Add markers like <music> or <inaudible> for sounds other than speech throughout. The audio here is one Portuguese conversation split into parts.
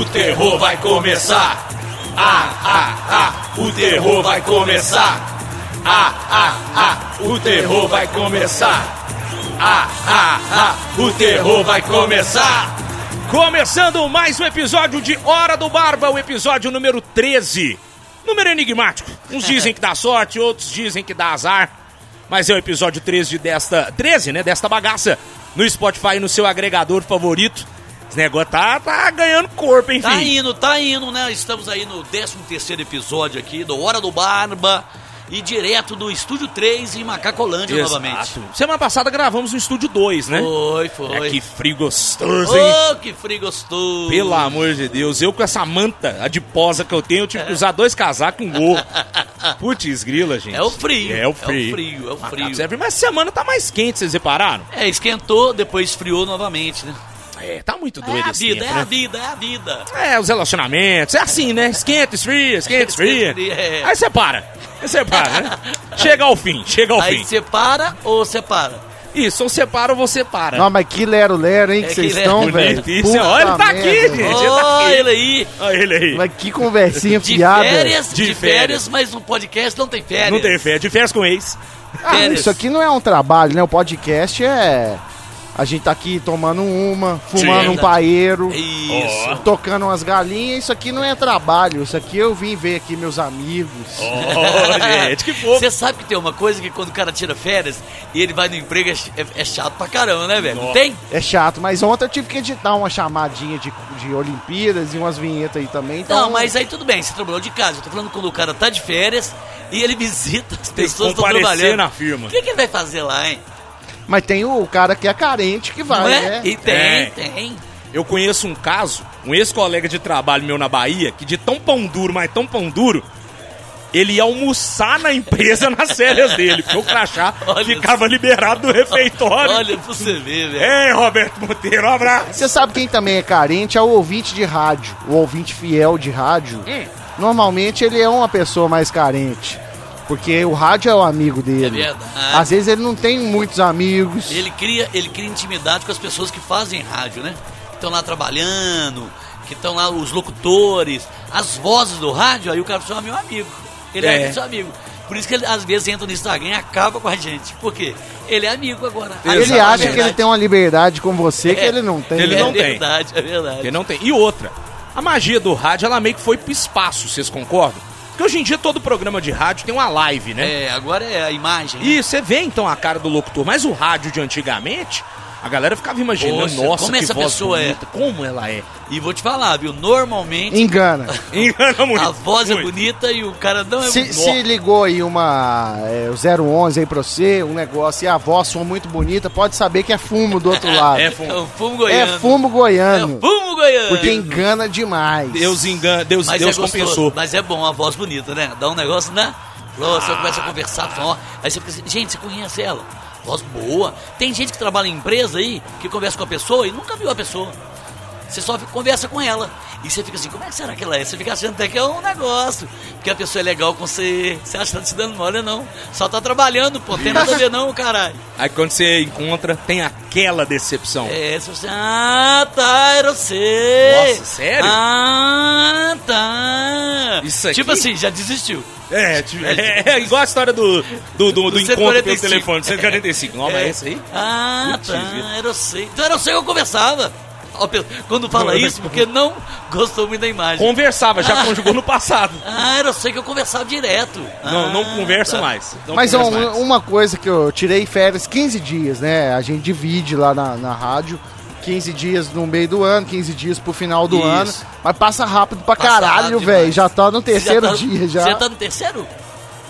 o terror vai começar. Ah, ah, ah, o terror vai começar. Ah, ah, ah, o terror vai começar. Ah, ah, ah, o terror vai começar. Começando mais um episódio de Hora do Barba, o episódio número 13. Número enigmático. Uns <laughs> dizem que dá sorte, outros dizem que dá azar. Mas é o episódio 13 desta. 13, né? Desta bagaça. No Spotify no seu agregador favorito. Esse negócio tá, tá ganhando corpo, enfim. Tá indo, tá indo, né? Estamos aí no 13 terceiro episódio aqui do Hora do Barba e direto do Estúdio 3 em Macacolândia Exato. novamente. Semana passada gravamos no Estúdio 2, né? Foi, foi. É, que frio gostoso, hein? Oh, que frio gostoso. Pelo amor de Deus, eu com essa manta adiposa que eu tenho, eu tive que usar dois casacos e um gorro. <laughs> Putz, grila, gente. É o frio. É o frio. É o frio, é o frio. Serve, Mas semana tá mais quente, vocês repararam? É, esquentou, depois esfriou novamente, né? É, tá muito É doido a esse vida, tempo, é né? a vida, é a vida. É, os relacionamentos, é assim, né? Esquenta, esfria, esquenta, esfria. É. Aí você para. Aí você para, né? <laughs> Chega ao fim, chega ao Aí fim. separa ou separa? Isso, ou separa ou você para. Não, mas que lero-lero, hein, É que vocês estão, velho. Puta Olha, ele tá merda, aqui, gente. Ele tá Olha ele aí. Olha ele aí. Mas que conversinha De fiada. férias, De de, férias. férias, mas no podcast não tem férias. Não tem fé, de férias com ex. Ah, férias. isso aqui não é um trabalho, né? O podcast é... A gente tá aqui tomando uma, fumando Sim. um paeiro, Isso. tocando umas galinhas. Isso aqui não é trabalho. Isso aqui eu vim ver aqui meus amigos. Ó, gente, que fofo. Você sabe que tem uma coisa que quando o cara tira férias e ele vai no emprego é, é- chato pra caramba, né, velho? Não tem? É chato, mas ontem eu tive que editar uma chamadinha de, de Olimpíadas e umas vinhetas aí também. Então, Não, mas aí tudo bem, você trabalhou de casa. Eu tô falando quando o cara tá de férias e ele <laughs> visita as pessoas que estão trabalhando. na firma. O que, que ele vai fazer lá, hein? Mas tem o cara que é carente que vai, é? né? E tem, É. tem. Eu conheço um caso, um ex-colega de trabalho meu na Bahia, que de tão pão duro, mas tão pão duro, ele ia almoçar na empresa <laughs> nas férias dele, porque o crachá <laughs> Olha ficava liberado do refeitório. Olha pra você ver, velho. Ei, Roberto Monteiro, um abraço. Você sabe quem também é carente? É o ouvinte de rádio. O ouvinte fiel de rádio. Hum. Normalmente ele é uma pessoa mais carente. Porque o rádio é o amigo dele. É verdade. Às vezes ele não tem muitos amigos. Ele cria, ele cria intimidade com as pessoas que fazem rádio, né? Que estão lá trabalhando, que estão lá os locutores, as vozes do rádio, aí o cara fala, meu amigo. Ele é, É. seu amigo. Por isso que ele às vezes entra no Instagram e acaba com a gente. Por quê? Ele é amigo agora. Ele Ele Exato, acha é que ele tem uma liberdade com você que É. ele não tem. Ele é não tem. verdade, é verdade. Porque não tem. E outra, a magia do rádio, ela meio que foi pro espaço, vocês concordam? Porque hoje em dia todo programa de rádio tem uma live, né? É, agora é a imagem. né? E você vê então a cara do locutor, mas o rádio de antigamente, a galera ficava imaginando, Poxa, nossa, como que essa voz pessoa é? bonita, como ela é. E vou te falar, viu? Normalmente Engana. <laughs> Engana muito. a voz é muito. bonita e o cara não é Se, muito se ligou aí uma é, o 011 aí pra você, um negócio, e a voz soa muito bonita, pode saber que é fumo do outro <laughs> lado. É é, fumo. É fumo goiano. fumo É goiano. o fumo goiano. Porque engana demais. Deus engana, Deus, Mas Deus é gostoso, compensou. Mas é bom a voz bonita, né? Dá um negócio, né? Você começa a conversar, fala, ó, aí você fica assim, gente, você conhece ela? Voz boa. Tem gente que trabalha em empresa aí, que conversa com a pessoa e nunca viu a pessoa. Você só conversa com ela. E você fica assim, como é que será que ela é? Você fica achando até que é um negócio. Porque a pessoa é legal com você. Você acha que tá se dando mole, não. Só tá trabalhando, pô. Tem nada a ver não, caralho. <laughs> Aí quando você encontra, tem aquela decepção. É, você fala assim, ah, tá, eu sei. Nossa, sério? Ah, tá. Isso aqui? Tipo assim, já desistiu. É, <laughs> tipo, é, é igual a história do, do, do, do Do encontro pelo 145. telefone, <laughs> 145. Não, mas É. é esse aí? Ah, Putz, tá, era eu sei. Então era eu sei que eu conversava. Quando fala isso, porque não gostou muito da imagem. Conversava, já Ah. conjugou no passado. Ah, era eu sei que eu conversava direto. Não, não Ah, converso tá. mais. Não Mas converso um- mais. uma coisa que eu tirei férias 15 dias, né? A gente divide lá na, na rádio. 15 dias no meio do ano, 15 dias pro final do Isso. ano. Mas passa rápido pra Passa caralho, velho. demais. Já tá no terceiro tá- dia já. Você tá no terceiro?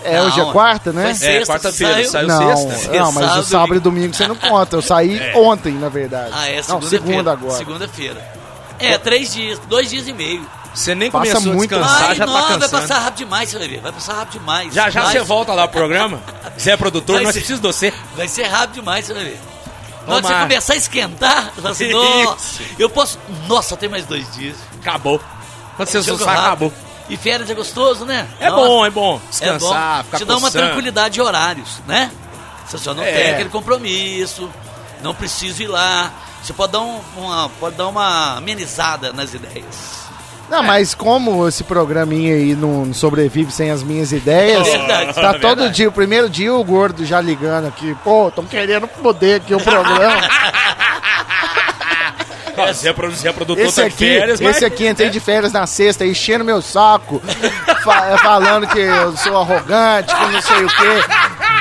É, hoje é Não, quarta, né? foi É, sexta, quarta-feira, saiu- saiu Não, sexta. não, mas Sábado, o sábado e domingo. você não conta. Eu saí É. ontem, na verdade. Ah, é, Não, segunda-feira. segunda agora. Segunda-feira. É, três dias, dois dias e meio. Você nem Passa começou muito a descansar, Ai, já não, tá vai cansando. passar rápido demais, você vai ver. Vai passar rápido demais. Já já Vai- você volta lá pro programa. <laughs> Você é produtor, Vai nós ser- precisamos de você. Vai ser rápido demais, você vai ver. Na hora que você começar a esquentar, você fala assim, nossa, eu posso. Nossa, tem mais dois dias. Acabou. Quando você assustar, rápido. acabou. E férias é gostoso, né? É Nossa, bom, é bom. é Descansar, bom. ficar Te dá uma coçando. tranquilidade de horários, né? Você só não É. tem aquele compromisso, não precisa ir lá. Você pode dar, um- uma, pode dar uma amenizada nas ideias. Não, mas como esse programinha aí não sobrevive sem as minhas ideias, É verdade. tá É todo verdade. dia, o primeiro dia o gordo já ligando aqui, pô, tão querendo poder aqui o <laughs> programa. Ó, Zé, Pro- Zé produtor Esse tá aqui, férias, mas... esse aqui entrei de férias na sexta, enchendo meu saco, fa- falando que eu sou arrogante, que não sei o quê,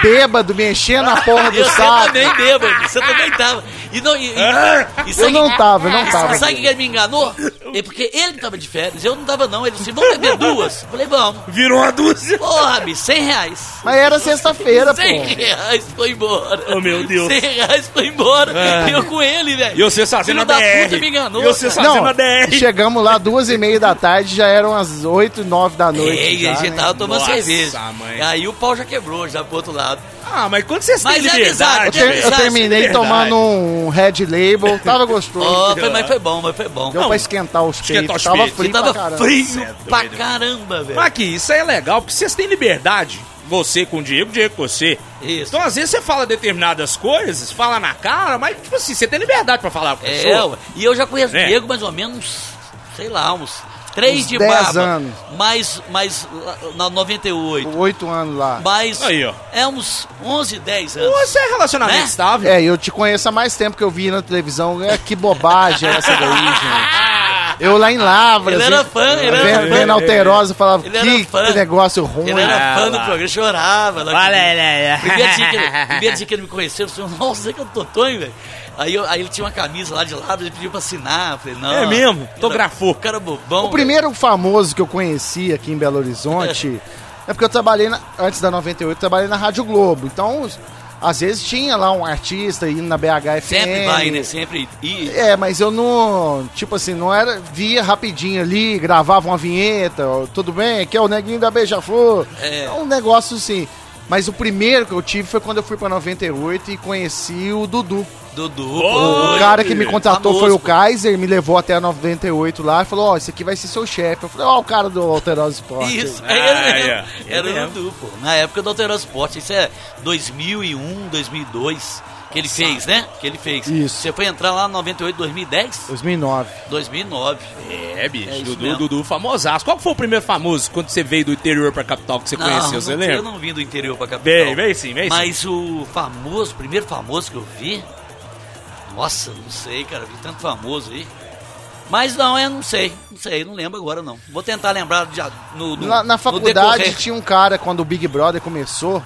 bêbado, me enchendo a porra do <laughs> E você saco. também bêbado, você também tava. E não, e, e, e Eu não tava, eu não tava. Sabe o que ele me enganou? É porque ele tava de férias, eu não tava não. Ele disse, vamos beber duas? Eu falei, vamos. Virou uma dúzia. Porra, bicho, 100 reais. Mas era sexta-feira, 100 pô. reais foi embora. Oh, meu Deus. 100 reais foi embora. Ah. Eu com ele, velho. E você fazendo Filho a da DR. puta me enganou. E você fazendo a DR. chegamos lá duas e meia da tarde, já eram as oito, nove da noite. Ei, já, a gente né? tava tomando Nossa, cerveja. mãe. Aí o pau já quebrou, já pro outro lado. Ah, mas quando vocês têm Mas é liberdade... amizade, Eu, ter- é eu terminei verdade. tomando um Red Label, tava gostoso. <laughs> Ó, foi- mas foi bom, mas foi bom. Deu pra esquentar os peitos, os tava frio Ele pra tava caramba. frio é pra caramba, velho. Mas aqui, isso aí é legal, porque vocês têm liberdade. Você com o Diego, Diego com você. Isso. Então, às vezes, você fala determinadas coisas, fala na cara, mas, tipo assim, você tem liberdade pra falar com a É, pessoa. ué. e eu já conheço É. Diego mais ou menos, sei lá, uns três Uns de 10 barba. anos. Mais, mais na 98. Oito anos lá. Mais, Aí, ó. é uns 11, 10 anos. Você é relacionamento Né? estável. É, eu te conheço há mais tempo que eu vi na televisão. É, que bobagem é essa daí, <laughs> gente. Eu lá em Lavras. Ele era fã, ele era vendo, fã. vendo Alterosa, falava, Ele era que, fã. que negócio ruim. Ele era fã do programa, chorava. Lá Olha comigo. aí, Primeiro dia, que ele, primeiro dia que ele me conheceu, eu falei, nossa, você que é o Totonho, velho. Aí, eu- aí ele tinha uma camisa lá de lado, ele pediu pra assinar. Eu falei, não. É mesmo? Autografou. Cara bobão. O primeiro famoso que eu conheci aqui em Belo Horizonte é porque eu trabalhei, na- antes da 98, eu trabalhei na Rádio Globo. Então, às vezes tinha lá um artista indo na BHFM. Sempre vai, né? Sempre. E, É, mas eu não. Tipo assim, não era. Via rapidinho ali, gravava uma vinheta, ó, tudo bem, aqui é o neguinho da Beija-Flor. É. um negócio assim. Mas o primeiro que eu tive foi quando eu fui pra 98 e conheci o Dudu. Dudu. O cara que me contratou famoso, foi o. Kaiser, me levou até a 98 lá e falou: Ó, esse aqui vai ser seu chefe. Eu falei: Ó, o cara do Alterosa Sport. Isso, Ah, é ele é. Era o Dudu, pô. Na época do Alterosa Sport, isso é 2001, 2002 que ele fez, né? Que ele fez. Isso. Você foi entrar lá em 98, 2010? 2009. 2009. É, bicho, É Dudu, mesmo. Dudu, famosaço. Qual foi o primeiro famoso quando você veio do interior pra capital que você conheceu, você não, lembra? Eu não vim do interior pra capital. Vem, vem sim, vem sim. Mas o famoso, o primeiro famoso que eu vi, nossa, não sei, cara, vi tanto famoso aí. Mas não, eu não sei, não sei, não lembro agora não. Vou tentar lembrar de, no, no, Na, na faculdade tinha um cara, quando o Big Brother começou,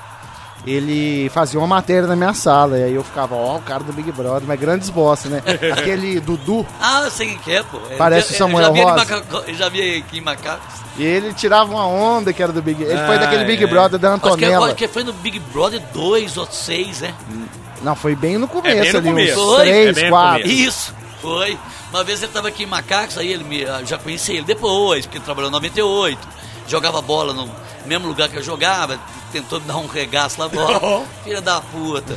ele fazia uma matéria na minha sala. E aí eu ficava, ó, o cara do Big Brother, mas grandes bosta, né? <laughs> Aquele Dudu. Ah, eu sei quem que é, pô. Parece já- o Samuel eu já Rosa. Macaco- Eu já vi aqui em Macacos. E ele tirava uma onda que era do Big Ele foi Ah, daquele Big é. Brother da Acho que, Antonella. acho que foi no Big Brother 2 ou 6, né? Não, foi bem no começo É bem no ali, começo. três, É bem no quatro. começo. Isso, foi. Uma vez ele tava aqui em Macacos, aí ele me. eu Já conheci ele depois, porque ele trabalhou em 98. Jogava bola no mesmo lugar que eu jogava, tentou me dar um regaço lá fora. Filha da puta.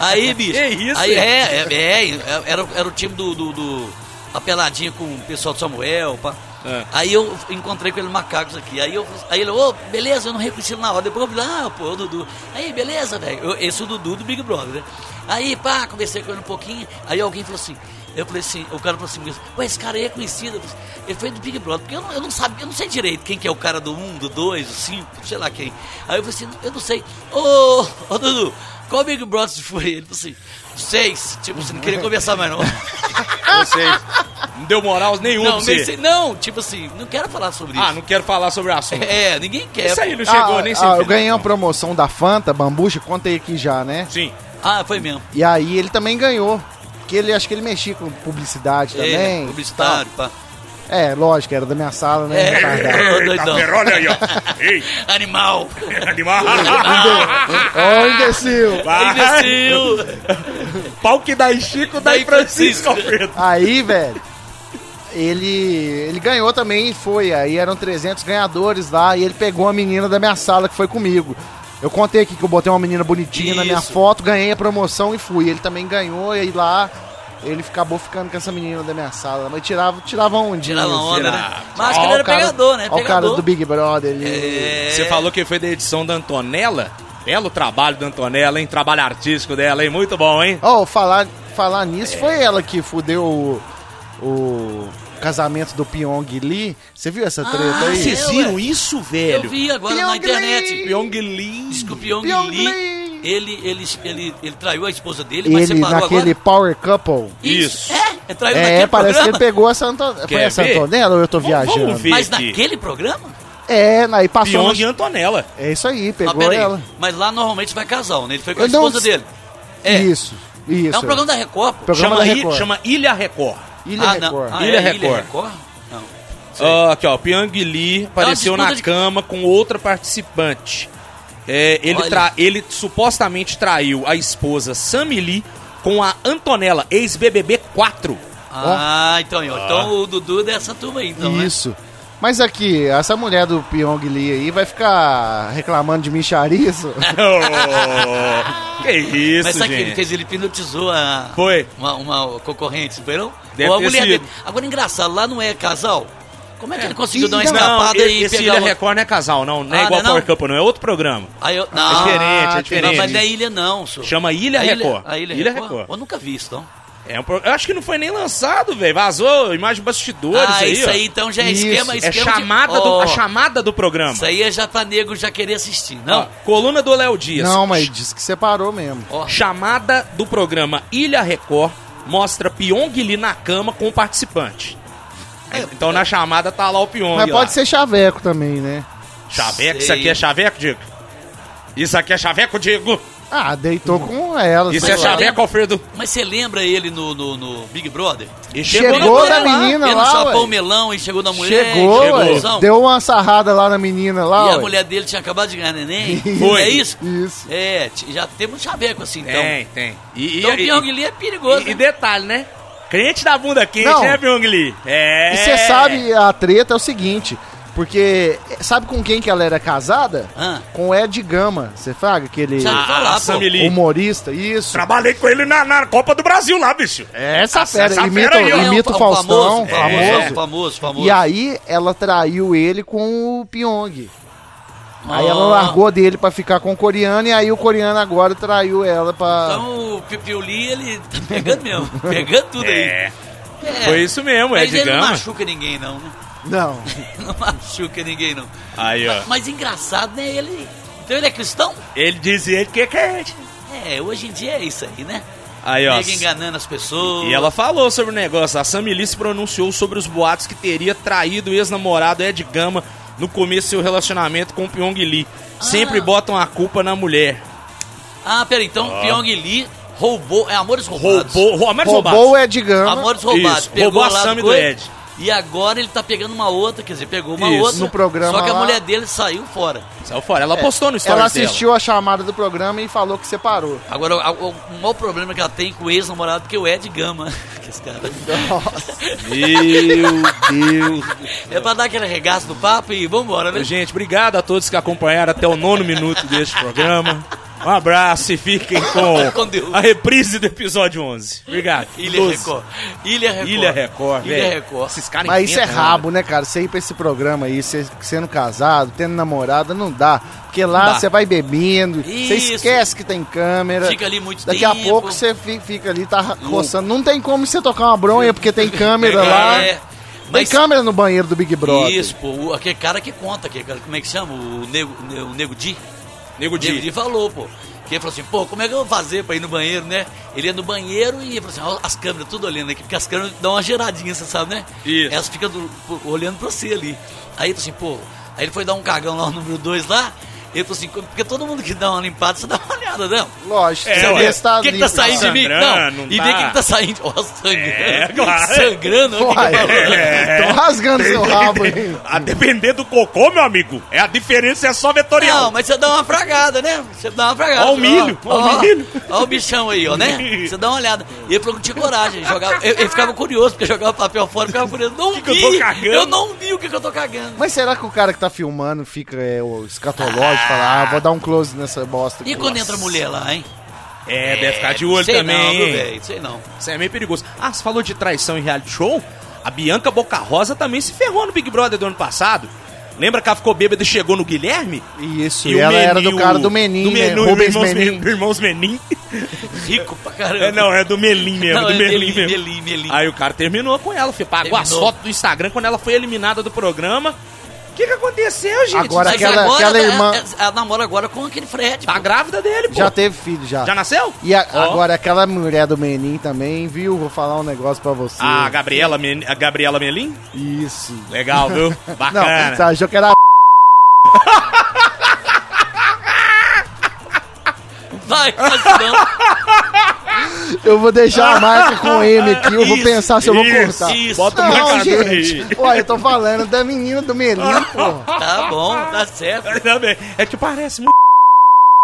Aí, bicho. <laughs> Que isso, Aí hein? é, é, é, era, era o time do. do, do a peladinha com o pessoal do Samuel, pá. É. Aí eu encontrei com ele Macacos aqui. Aí, eu, aí ele, ô, beleza, eu não reconheci ele na hora. Depois eu falei, ah, pô, o Dudu. Aí, beleza, velho. Esse é o Dudu do Big Brother, né? Aí, pá, conversei com ele um pouquinho. Aí alguém falou assim, eu falei assim, o cara falou assim, ué, esse cara aí é conhecido. Eu falei assim, Ele foi do Big Brother, porque eu não, eu não sabia, eu não sei direito quem que é o cara do 1, do 2, do 5, sei lá quem. Aí eu falei assim, eu não sei. Ô, ô Dudu, qual Big Brother foi? Ele falou assim, seis. Tipo, você não queria conversar mais não. Vocês. Não deu moral nenhum Não, pra você. nem sei- não, tipo assim, não quero falar sobre Ah, isso. não quero falar sobre o assunto. É, ninguém quer. Isso aí não chegou Ah, nem ah, sei. eu ganhei uma promoção da Fanta, Bambucha, contei aqui já, né? Sim. Ah, foi mesmo. E aí ele também ganhou. Porque ele acho que ele mexia com publicidade É, também. publicitário, pá. É, lógico, era da minha sala, né? É. <laughs> Eita, doidão. pera, olha aí, ó. Ei, Animal. animal. <laughs> Ó, imbecil! Vai. Imbecil. Pau que dá em Chico, dá em Francisco Francisco. Alfredo. Aí, velho, ele, ele ganhou também, foi. Aí eram 300 ganhadores lá e ele pegou a menina da minha sala que foi comigo. Eu contei aqui que eu botei uma menina bonitinha na minha Isso. foto, ganhei a promoção e fui. Ele também ganhou e aí lá ele acabou ficando com essa menina da minha sala. Mas tirava, tirava um dia. Tirava onda, né? Mas acho que Ó, ele era o cara- pegador, né? ó o cara Pegador. do Big Brother ali. É. Você falou que foi da edição da Antonella? Belo trabalho da Antonella, hein? Trabalho artístico dela, hein? Muito bom, hein? Ó, falar, falar nisso, foi ela que fudeu o, o casamento do Pyong Lee. Você viu essa treta Ah, aí? Vocês É, viram ué. isso, Eu velho? vi agora na Pyong internet. Lee. Pyong Lee. O Pyong Pyong Lee, Lee. Ele, ele, ele, ele traiu a esposa dele, mas Ele separou naquele agora. Power Couple. Isso. É, é traiu É, naquele parece que ele programa. pegou essa Antonella. Foi Quer essa ver? Antonella ou eu tô viajando? vamos ver. Mas aqui. naquele programa? É, aí passou. Pyong e Antonella. É isso aí, Ah, pegou peraí. ela. Mas lá normalmente vai casal, né? Ele foi com a Eu não esposa sei- dele. É. Isso, isso. É um programa da Record, pô. Programa Chama, da I- Record. chama Ilha Record. Ilha ah, Record. não. Ah, Ilha é, Record. Ilha Record? Não. Ah, aqui, ó. Pyong Lee apareceu disputa na de- cama com outra participante. É, ele, tra- ele supostamente traiu a esposa Sammy Lee com a Antonella, ex-BBB 4. Ah, então, ó. então o Dudu é dessa turma aí, então, né? Isso. Mas aqui, essa mulher do Pyong Lee aí vai ficar reclamando de micharizo? Oh, <laughs> que isso, Mas sabe o que ele gente. fez? Ele hipnotizou a... Foi. Uma, uma concorrente, não foi não? Deve Ou a mulher sido. dele. Agora, engraçado, lá não é casal? Como é que ele conseguiu dar uma não, escapada Não, e esse pegar Ilha Record não é casal, não. Não é Ah, igual não é Power não? Couple, não. É outro programa. Aí eu... É Não, diferente, é Ah, diferente. não, mas não é ilha não, senhor. Chama Ilha A Record. A Ilha, Ilha Record? Record. Eu nunca vi isso, não. É um pro... Eu acho que não foi nem lançado, velho. Vazou imagem de bastidores ah, aí, isso ó. aí então já é Isso. esquema, É esquema chamada de... do, a chamada do programa. Isso aí é já pra nego já querer assistir, não? Ó, coluna do Léo Dias. Não, mas diz que separou mesmo. Ó, Chamada do programa Ilha Record mostra Pyong Lee na cama com o participante. Então na chamada tá lá o Pyong. Mas lá. pode ser chaveco também, né? Chaveco? Isso aqui é chaveco, Diego? Isso aqui é chaveco, Diego? Ah, deitou com ela. Isso é lá. chaveco, Alfredo? Mas você lembra ele no, no, no Big Brother? E Chegou na lá. menina ele lá, chapou ué. o melão e chegou da mulher. Chegou, chegou. deu uma sarrada lá na menina lá, E a ué. mulher dele tinha acabado de ganhar neném. <laughs> Foi. É isso? Isso. É, já temos um chaveco assim, então. Tem, tem. E, Então o e- Pyong Lee é perigoso. e- e né? detalhe, né? Crente da bunda quente, Não. né, Pyong Lee? É. E você sabe, a treta é o seguinte, porque sabe com quem que ela era casada? Ah. Com o Ed Gama, você fraga? Aquele Já- falar, a pô. Sammy Lee. humorista, isso. Trabalhei com ele na, na Copa do Brasil lá, bicho. Essa Essa- fera, essa imita, fera imita É, o o Faustão, famoso, famoso. é, famoso, famoso. E aí ela traiu ele com o Pyong. Aí ela largou dele pra ficar com o coreano e aí o coreano agora traiu ela pra... Então o Pipiu Lee, ele tá pegando mesmo. <laughs> pegando tudo aí. É. É. Foi isso mesmo, Mas Ed ele não Gama. machuca ninguém, não, né? Não. <laughs> Não machuca ninguém, não. Aí, ó. Mas engraçado, né? Ele. Então ele é cristão? Ele dizia que é crente. É, hoje em dia é isso aí, né? Aí, ó. Nego enganando as pessoas. E ela falou sobre o negócio. A Sammy Lee se pronunciou sobre os boatos que teria traído o ex-namorado Ed Gama no começo do seu relacionamento com o Pyong Lee. Sempre Ah. botam a culpa na mulher. Ah, pera, então Pyong Lee roubou. É Amores Roubados. Roubou, roubou, o Ed Gama. Amores Roubados. Isso, Pegou roubou a Sammy do coisa, Ed. E agora ele tá pegando uma outra, quer dizer, pegou uma Isso, outra. no programa Só que a lá. mulher dele saiu fora. Saiu fora. Ela postou no stories Ela dela. assistiu a chamada do programa e falou que separou. Agora, o, o, o maior problema que ela tem com o ex-namorado que é o Ed Gama. <laughs> que esse cara. Meu Deus. <laughs> É pra dar aquele regaço do papo e vambora, né? Gente, obrigado a todos que acompanharam até o nono minuto deste programa. Um abraço e fiquem <laughs> com Com Deus. a reprise do episódio 11. Obrigado. Ilha 12. Record. Ilha Record. Ilha Record, Ilha. Record. Esses caras Mas isso é inventam, rabo, né, cara? Você ir pra esse programa aí, você sendo casado, tendo namorada, não dá. Porque lá você vai bebendo, você esquece que tem câmera. Fica ali muito Daqui tempo. a pouco você fi- fica ali, tá roçando. Não tem como você tocar uma bronha, porque tem <laughs> câmera É, lá. É. Tem Mas câmera no banheiro do Big Brother. Isso, pô, aquele cara que conta, aquele cara, como é que chama? O Nego, o Nego Di? Nego Nego Di. Di falou, pô. Que ele falou assim, pô, como é que eu vou fazer pra ir no banheiro, né? Ele ia no banheiro e falou assim, ó, as câmeras tudo olhando aqui, porque as câmeras dão uma geradinha, você sabe, né? Isso. Elas ficam do- pô, olhando pra você ali. Aí ele falou assim, pô, aí ele foi dar um cagão lá, o número 2 lá. Ele falou assim, porque todo mundo que dá uma limpada, você dá uma olhada, não? Lógico, É, você ué. vê se tá O que, que tá saindo de mim? Não, não e vê o que, que tá saindo. Ó, sangrando. É, claro. Sangrando, o Uai, que tá falando. É. Tô rasgando seu rabo aí. A depender do cocô, meu amigo, é a diferença é só vetorial. Não, mas você dá uma fragada, né? Você dá uma fragada. Ó o milho, ó o milho. Ó o bichão aí, ó, né? <laughs> Você dá uma olhada. E ele falou que não tinha coragem. ele Jogava, ele, ele ficava curioso, porque jogava papel fora, ficava curioso. Não Que vi, que eu tô cagando? eu não vi o que, que eu tô cagando. Mas será que o cara que tá filmando fica é, o escatológico, fala, ah, vou dar um close nessa bosta E aqui. quando entra mulher lá, hein? É, deve ficar de olho sei também. não, viu? Sei não. Isso é meio perigoso. Ah, você falou de traição em reality show? A Bianca Boca Rosa também se ferrou no Big Brother do ano passado. Lembra que ela ficou bêbada e chegou no Guilherme? Isso, E e, ela Menin, era do cara do Menin, do né? Menu, Rubens irmãos, Menin. Men- irmãos Menin. <laughs> Rico pra caramba. É, não, é do Melim mesmo, Não, do é Melim, Melim, mesmo. Melim, Melim. Aí o cara terminou com ela, filho, pagou as Terminou. fotos do Instagram quando ela foi eliminada do programa. O que que aconteceu, gente? Agora Mas aquela- agora aquela ela- irmã- ela, ela namora agora com aquele Fred. Tá pô. grávida dele, pô. Já teve filho, já. Já nasceu? E a- Ó. agora aquela mulher do Menin também, viu? Vou falar um negócio pra você. A Gabriela, Men- a Gabriela Melim? Isso. Legal, viu? <laughs> Não, Bacana. você achou que era <laughs> Vai, não. <laughs> Eu vou deixar a marca com <laughs> M aqui, eu vou Isso, pensar se eu vou isso, cortar. isso. Bota o marcador gente. aí. Olha, eu tô falando da menina do Menin, porra. <laughs> Tá bom, tá certo. Ainda bem. É que parece muito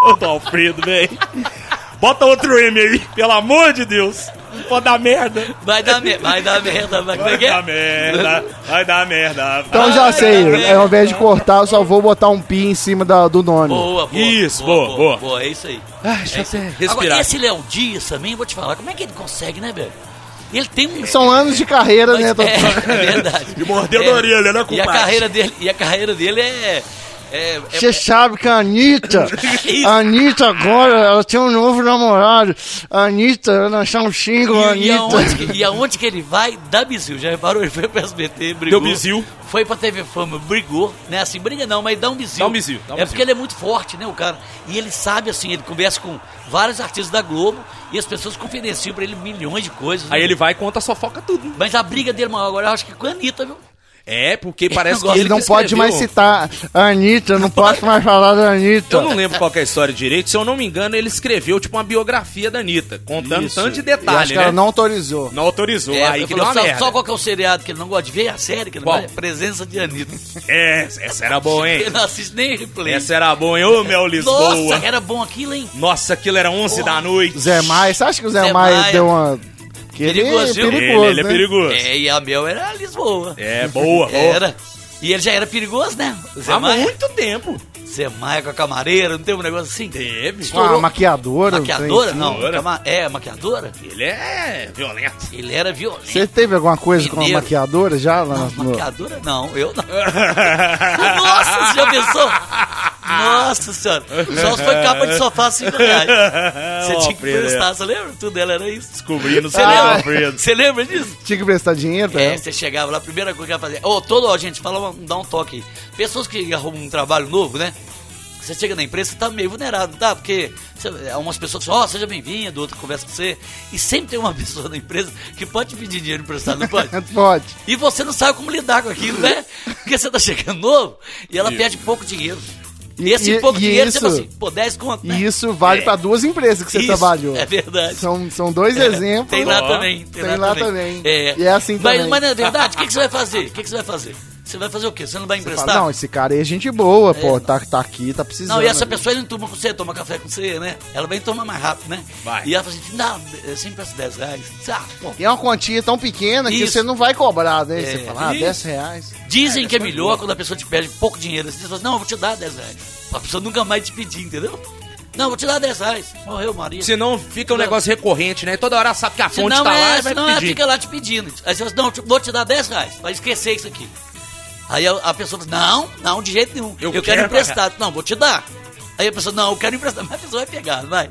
Ô, do Alfredo, velho. Bota outro M aí, pelo amor de Deus. Pode dar merda. Vai dar, me vai dar merda. Vai, é Vai é? dar merda, vai dar merda. Então já Ai, sei, ai, ao invés de cortar, eu só vou botar um pi em cima da- do nome. Boa, boa. Isso, boa, boa. Boa, é isso aí. Ai, deixa eu até Agora, respirar. esse Léo Dias também, vou te falar, como é que ele consegue, né, velho? Ele tem um... São anos de carreira, né? Mas- Tô- é, é verdade. <laughs> De morder a orelha, né, E a carreira dele, e a carreira dele é... é, é- Você sabe que a Anitta, <laughs> a Anitta agora, ela tem um novo namorado. A Anitta, ela lançou um single, a E, e, Anitta. aonde que, e aonde que ele vai, dá bizil. Já reparou? Ele foi pro SBT, brigou. Deu bizil. Foi pra TV Fama, brigou. Né? Assim, briga não, mas dá um bizil. Dá um bizil, dá um é bizil. porque ele é muito forte, né, o cara? E ele sabe, assim, ele conversa com vários artistas da Globo e as pessoas confidenciam pra ele milhões de coisas. né? Aí ele vai e conta a fofoca tudo. Mas a briga dele maior agora, eu acho que com a Anitta, viu? É, porque parece que ele Ele não que pode mais citar a Anitta, não posso <laughs> mais falar da Anitta. Eu não lembro qual que é a história direito. Se eu não me engano, ele escreveu tipo uma biografia da Anitta, contando Isso. tanto de E detalhe, acho que né? ela não autorizou. Não autorizou. É, aí que deu uma só, merda. só qual que é o seriado que ele não gosta de ver? A série que ele não gosta? Presença de Anitta. É, essa era boa, hein? <laughs> Ele não assiste nem replay. Essa era boa, hein? Ô, Mel Lisboa. Nossa, era bom aquilo, hein? Nossa, aquilo era 11 da noite. Zé Maia, você acha que o Zé, Zé Maia, Maia. deu uma... Que ele Perigoso, é viu? perigoso, ele, ele é né? perigoso. É, e a Mel era Lisboa. É, boa. boa. Era. E ele já era perigoso, né? Há Maia. muito tempo. Zé Maia com a camareira, não tem um negócio assim? Teve. Com a maquiadora. Maquiadora? Não, cama- é, maquiadora? Ele é violento. Ele era violento. Você teve alguma coisa com a Mineiro. maquiadora já? Lá Não, no- maquiadora não, eu não. <laughs> Nossa, você já pensou? Nossa senhora. Só se foi capa de sofá 5 reais. <laughs> Você tinha que prestar, você lembra? Tudo dela era isso. Descobrindo Você o lembra? Você lembra disso? Tinha que prestar dinheiro pra É, ela? você chegava lá, a primeira coisa que ela fazia. Ô, todo, ó, gente, fala, dá um toque aí. Pessoas que arrumam um trabalho novo, né? Você chega na empresa, você tá meio vulnerável, tá? Porque você, algumas pessoas falam, ó, seja bem-vindo, outra conversa com você. E sempre tem uma <laughs> pessoa na empresa que pode te pedir dinheiro emprestado, não pode? <laughs> Pode. E você não sabe como lidar com aquilo, né? Porque você tá chegando novo e ela pede pouco dinheiro. E esse E- pouco e dinheiro, isso- você fala assim, pô, 10 conto, né? E isso vale É. pra duas empresas que você Isso, trabalhou. É verdade. São, são dois É, exemplos. Tem lá Ó, também. tem lá também. É. E é assim mas, também. Mas não é verdade? O que, que você vai fazer? O que, que você vai fazer? Você vai fazer o quê? Você não vai emprestar? fala, não, esse cara aí é gente boa, pô, É. tá, tá aqui, tá precisando. Não, e essa pessoa ele não toma com você, toma café com você, né? Ela vem tomar mais rápido, né? Vai. E ela fala assim, não, eu sempre peço 10 reais. Ah, pô. E é uma quantia tão pequena que Isso. você não vai cobrar, né? É. Você fala, ah, Isso. 10 reais. Dizem que é melhor quando a pessoa te pede pouco dinheiro. Você fala assim, não, eu vou te dar 10 reais. A pessoa nunca mais te pedir, entendeu? Não, eu vou te dar 10 reais. Morreu, Maria. Senão fica um negócio recorrente, né? Toda hora sabe que a fonte não, tá lá é, e vai senão ela pedir. fica lá te pedindo. Aí você fala assim, não, te- vou te dar 10 reais. Vai esquecer isso aqui. Aí a, a pessoa fala, não, não, de jeito nenhum. Eu Eu, quero, quero emprestado. Não, vou te dar. Aí a pessoa, não, eu quero emprestar. Mas a pessoa vai pegar, vai.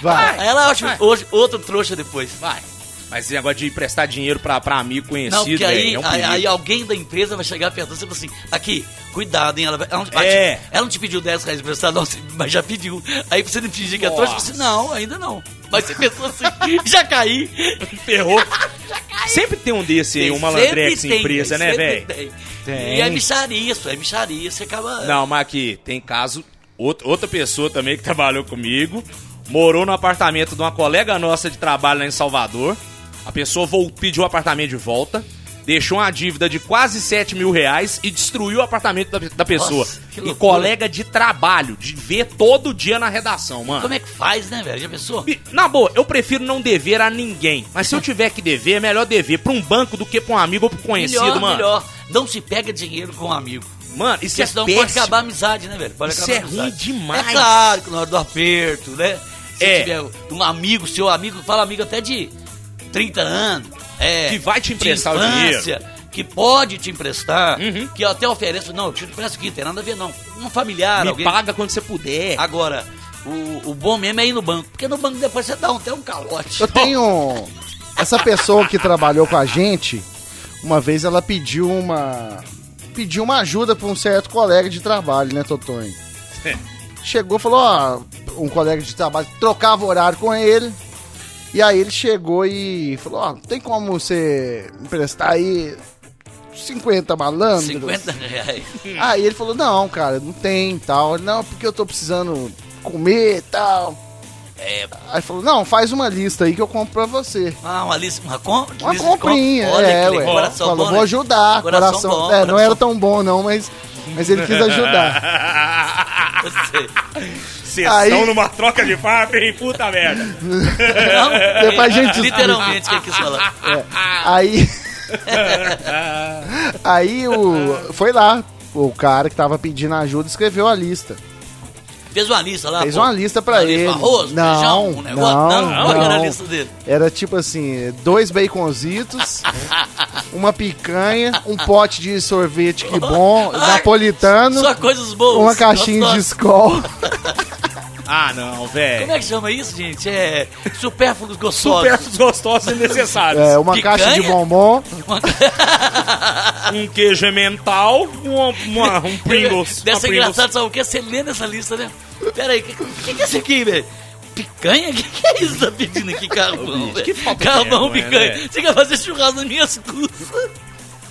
Vai. Aí ela acha Vai. hoje outro trouxa depois. Vai. Mas esse negócio de emprestar dinheiro pra, pra amigo conhecido, Não, porque aí, velho, é um aí, aí alguém da empresa vai chegar perto de você e falar assim, aqui, cuidado, hein? Ela, ela, não, ela É. te, ela não te pediu 10 reais emprestado, não, <laughs> mas já pediu. Aí você não fingir que é trouxa, você não, ainda não. Mas você pensou assim, <laughs> já caí. Ferrou. Sempre tem um desse aí, um malandrex em empresa, né, velho? tem. Tem. E é micharia isso, é micharia, você acaba... Não, mas aqui, tem caso. Outra, outra pessoa também que <laughs> trabalhou comigo, morou no apartamento de uma colega nossa de trabalho lá em Salvador. A pessoa pediu o apartamento de volta, deixou uma dívida de quase 7 mil reais e destruiu o apartamento da, da pessoa. Nossa, e colega de trabalho, de ver todo dia na redação, mano. Como é que faz, né, velho? Já pensou? Na boa, eu prefiro não dever a ninguém. Mas se eu tiver que dever, é melhor dever pra um banco do que pra um amigo ou pra um conhecido, melhor, mano. melhor. Não se pega dinheiro com um amigo. Mano, isso Porque é senão péssimo. pode acabar a amizade, né, velho? Pode Isso acabar é ruim demais. É claro que na hora do aperto, né? Se É. tiver um amigo, seu amigo, fala amigo até de 30 anos. É, Que vai te de emprestar o infância, dinheiro. que pode te emprestar, Uhum. que eu até ofereço, não, eu te empresto aqui, tem nada a ver não. Um familiar, Me alguém. paga quando você puder. Agora, o, o bom mesmo é ir no banco, porque no banco depois você dá um, até um calote. Eu tenho. Essa pessoa que trabalhou com a gente, uma vez ela pediu uma. Pediu uma ajuda pra um certo colega de trabalho, né, Totonho? Chegou e falou, ó, um colega de trabalho trocava horário com ele. E aí ele chegou e falou, ó, tem como você emprestar aí 50 malandros? 50 reais. Aí ele falou, não, cara, não tem tal. Não, porque eu tô precisando comer e tal. É, Aí falou, não, faz uma lista aí que eu compro pra você. ah, uma lista, uma compra? Uma lista comprinha. Olha é, ué. coração Falou, bom, vou né? ajudar. Coração Coração, bom, é, não coração era tão bom não, mas, mas ele quis ajudar. <laughs> Você- Sessão Aí- numa troca de farpa, hein? Puta merda. Não, Depois a gente <laughs> Literalmente, que ele quis falar. É, aí, <laughs> aí o, foi lá, o cara que tava pedindo ajuda escreveu a lista. Fez uma lista lá, Fez pô. uma lista pra Uma ele. lista, Arroz, Não, feijão, um negócio. não, Não, que era a não. lista dele? Era tipo assim, dois baconzitos, <laughs> uma picanha, um pote de sorvete que bom, napolitano, Só coisas boas. uma caixinha de gostosas. Ah, não, Como velho. é que chama isso, gente? É supérfluos gostosos. Super gostosos e necessários. É, uma Picanha? caixa de bombom. <laughs> Um queijo mental, uma, uma- um Pringles. Deve uma ser engraçado, sabe o que? Você lê nessa lista, né? Pera aí, o que, que, que é isso aqui, velho? Picanha? O que, que é isso que tá pedindo aqui, <laughs> carvão? que velho? falta picanha. né? Você quer fazer churrasco nas minhas custas?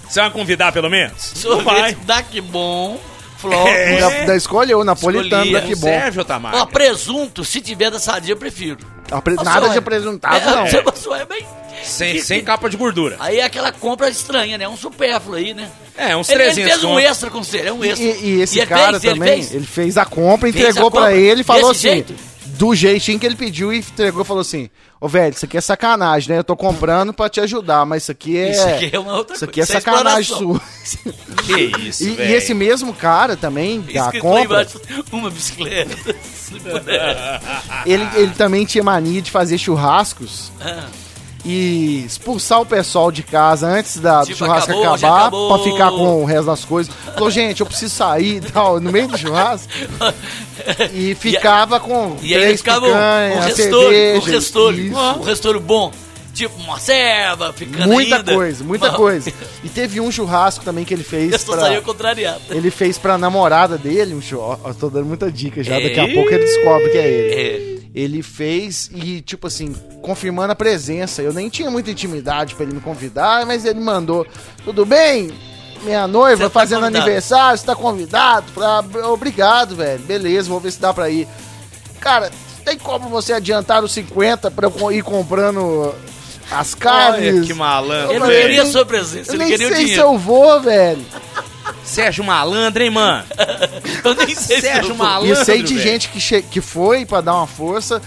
Você vai convidar pelo menos? Vai. Sorvete, dá que bom. Flocos. É. Da, da escolha, o napolitano, daqui Não bom. serve, ô Tamar. Ó, presunto, se tiver da sadia, eu prefiro. Apre- Nossa, Nada olha. de apresentado, não. É, você é bem... Sem, sem capa de gordura. Aí é aquela compra estranha, né? Um supérfluo aí, né? É, uns Ele, ele 300 fez um conto. extra com você, é um E, extra. e esse ele cara fez, ele também, fez? ele fez a compra, Fez entregou a compra pra ele e falou desse assim, jeito? Do jeitinho que ele pediu e entregou e falou assim, ô velho, isso aqui é sacanagem, né? Eu tô comprando pra te ajudar, mas isso aqui é... Isso aqui é uma outra Isso aqui é coisa, isso é sacanagem exploração. sua. <laughs> Que isso, E, e velho. esse mesmo cara também, da compra, uma bicicleta. <laughs> ele, ele também tinha mania de fazer churrascos Ah, e expulsar o pessoal de casa antes da, do Tipo, churrasco acabou, acabar pra ficar com o resto das coisas. Falou, gente, eu preciso sair e tal, no meio do churrasco. <laughs> E ficava com E aí ficava picanha, um restolho, um cerveja, um bom. Tipo uma serva, ficando Muita ainda. coisa, muita coisa. E <laughs> teve um churrasco também que ele fez Eu só pra... saiu contrariado. Ele fez pra namorada dele, um Eu tô dando muita dica já, daqui a pouco ele descobre que é ele. É. Ele fez e, tipo assim, confirmando a presença. Eu nem tinha muita intimidade pra ele me convidar, mas ele mandou: Tudo bem? Minha noiva tá fazendo convidado." aniversário, você tá convidado? "Ah, obrigado, velho. Beleza, vou ver se dá pra ir. Cara, tem como você adiantar os 50 pra eu ir comprando as carnes? Olha que malandro, Ele não queria nem- sua presença, Eu ele nem queria o sei se dinheiro. eu vou, velho. Sérgio Malandro, hein, mano? <laughs> Eu nem sei se Sérgio eu vou. Malandro. E eu sei de velho. gente que, che- que foi pra dar uma força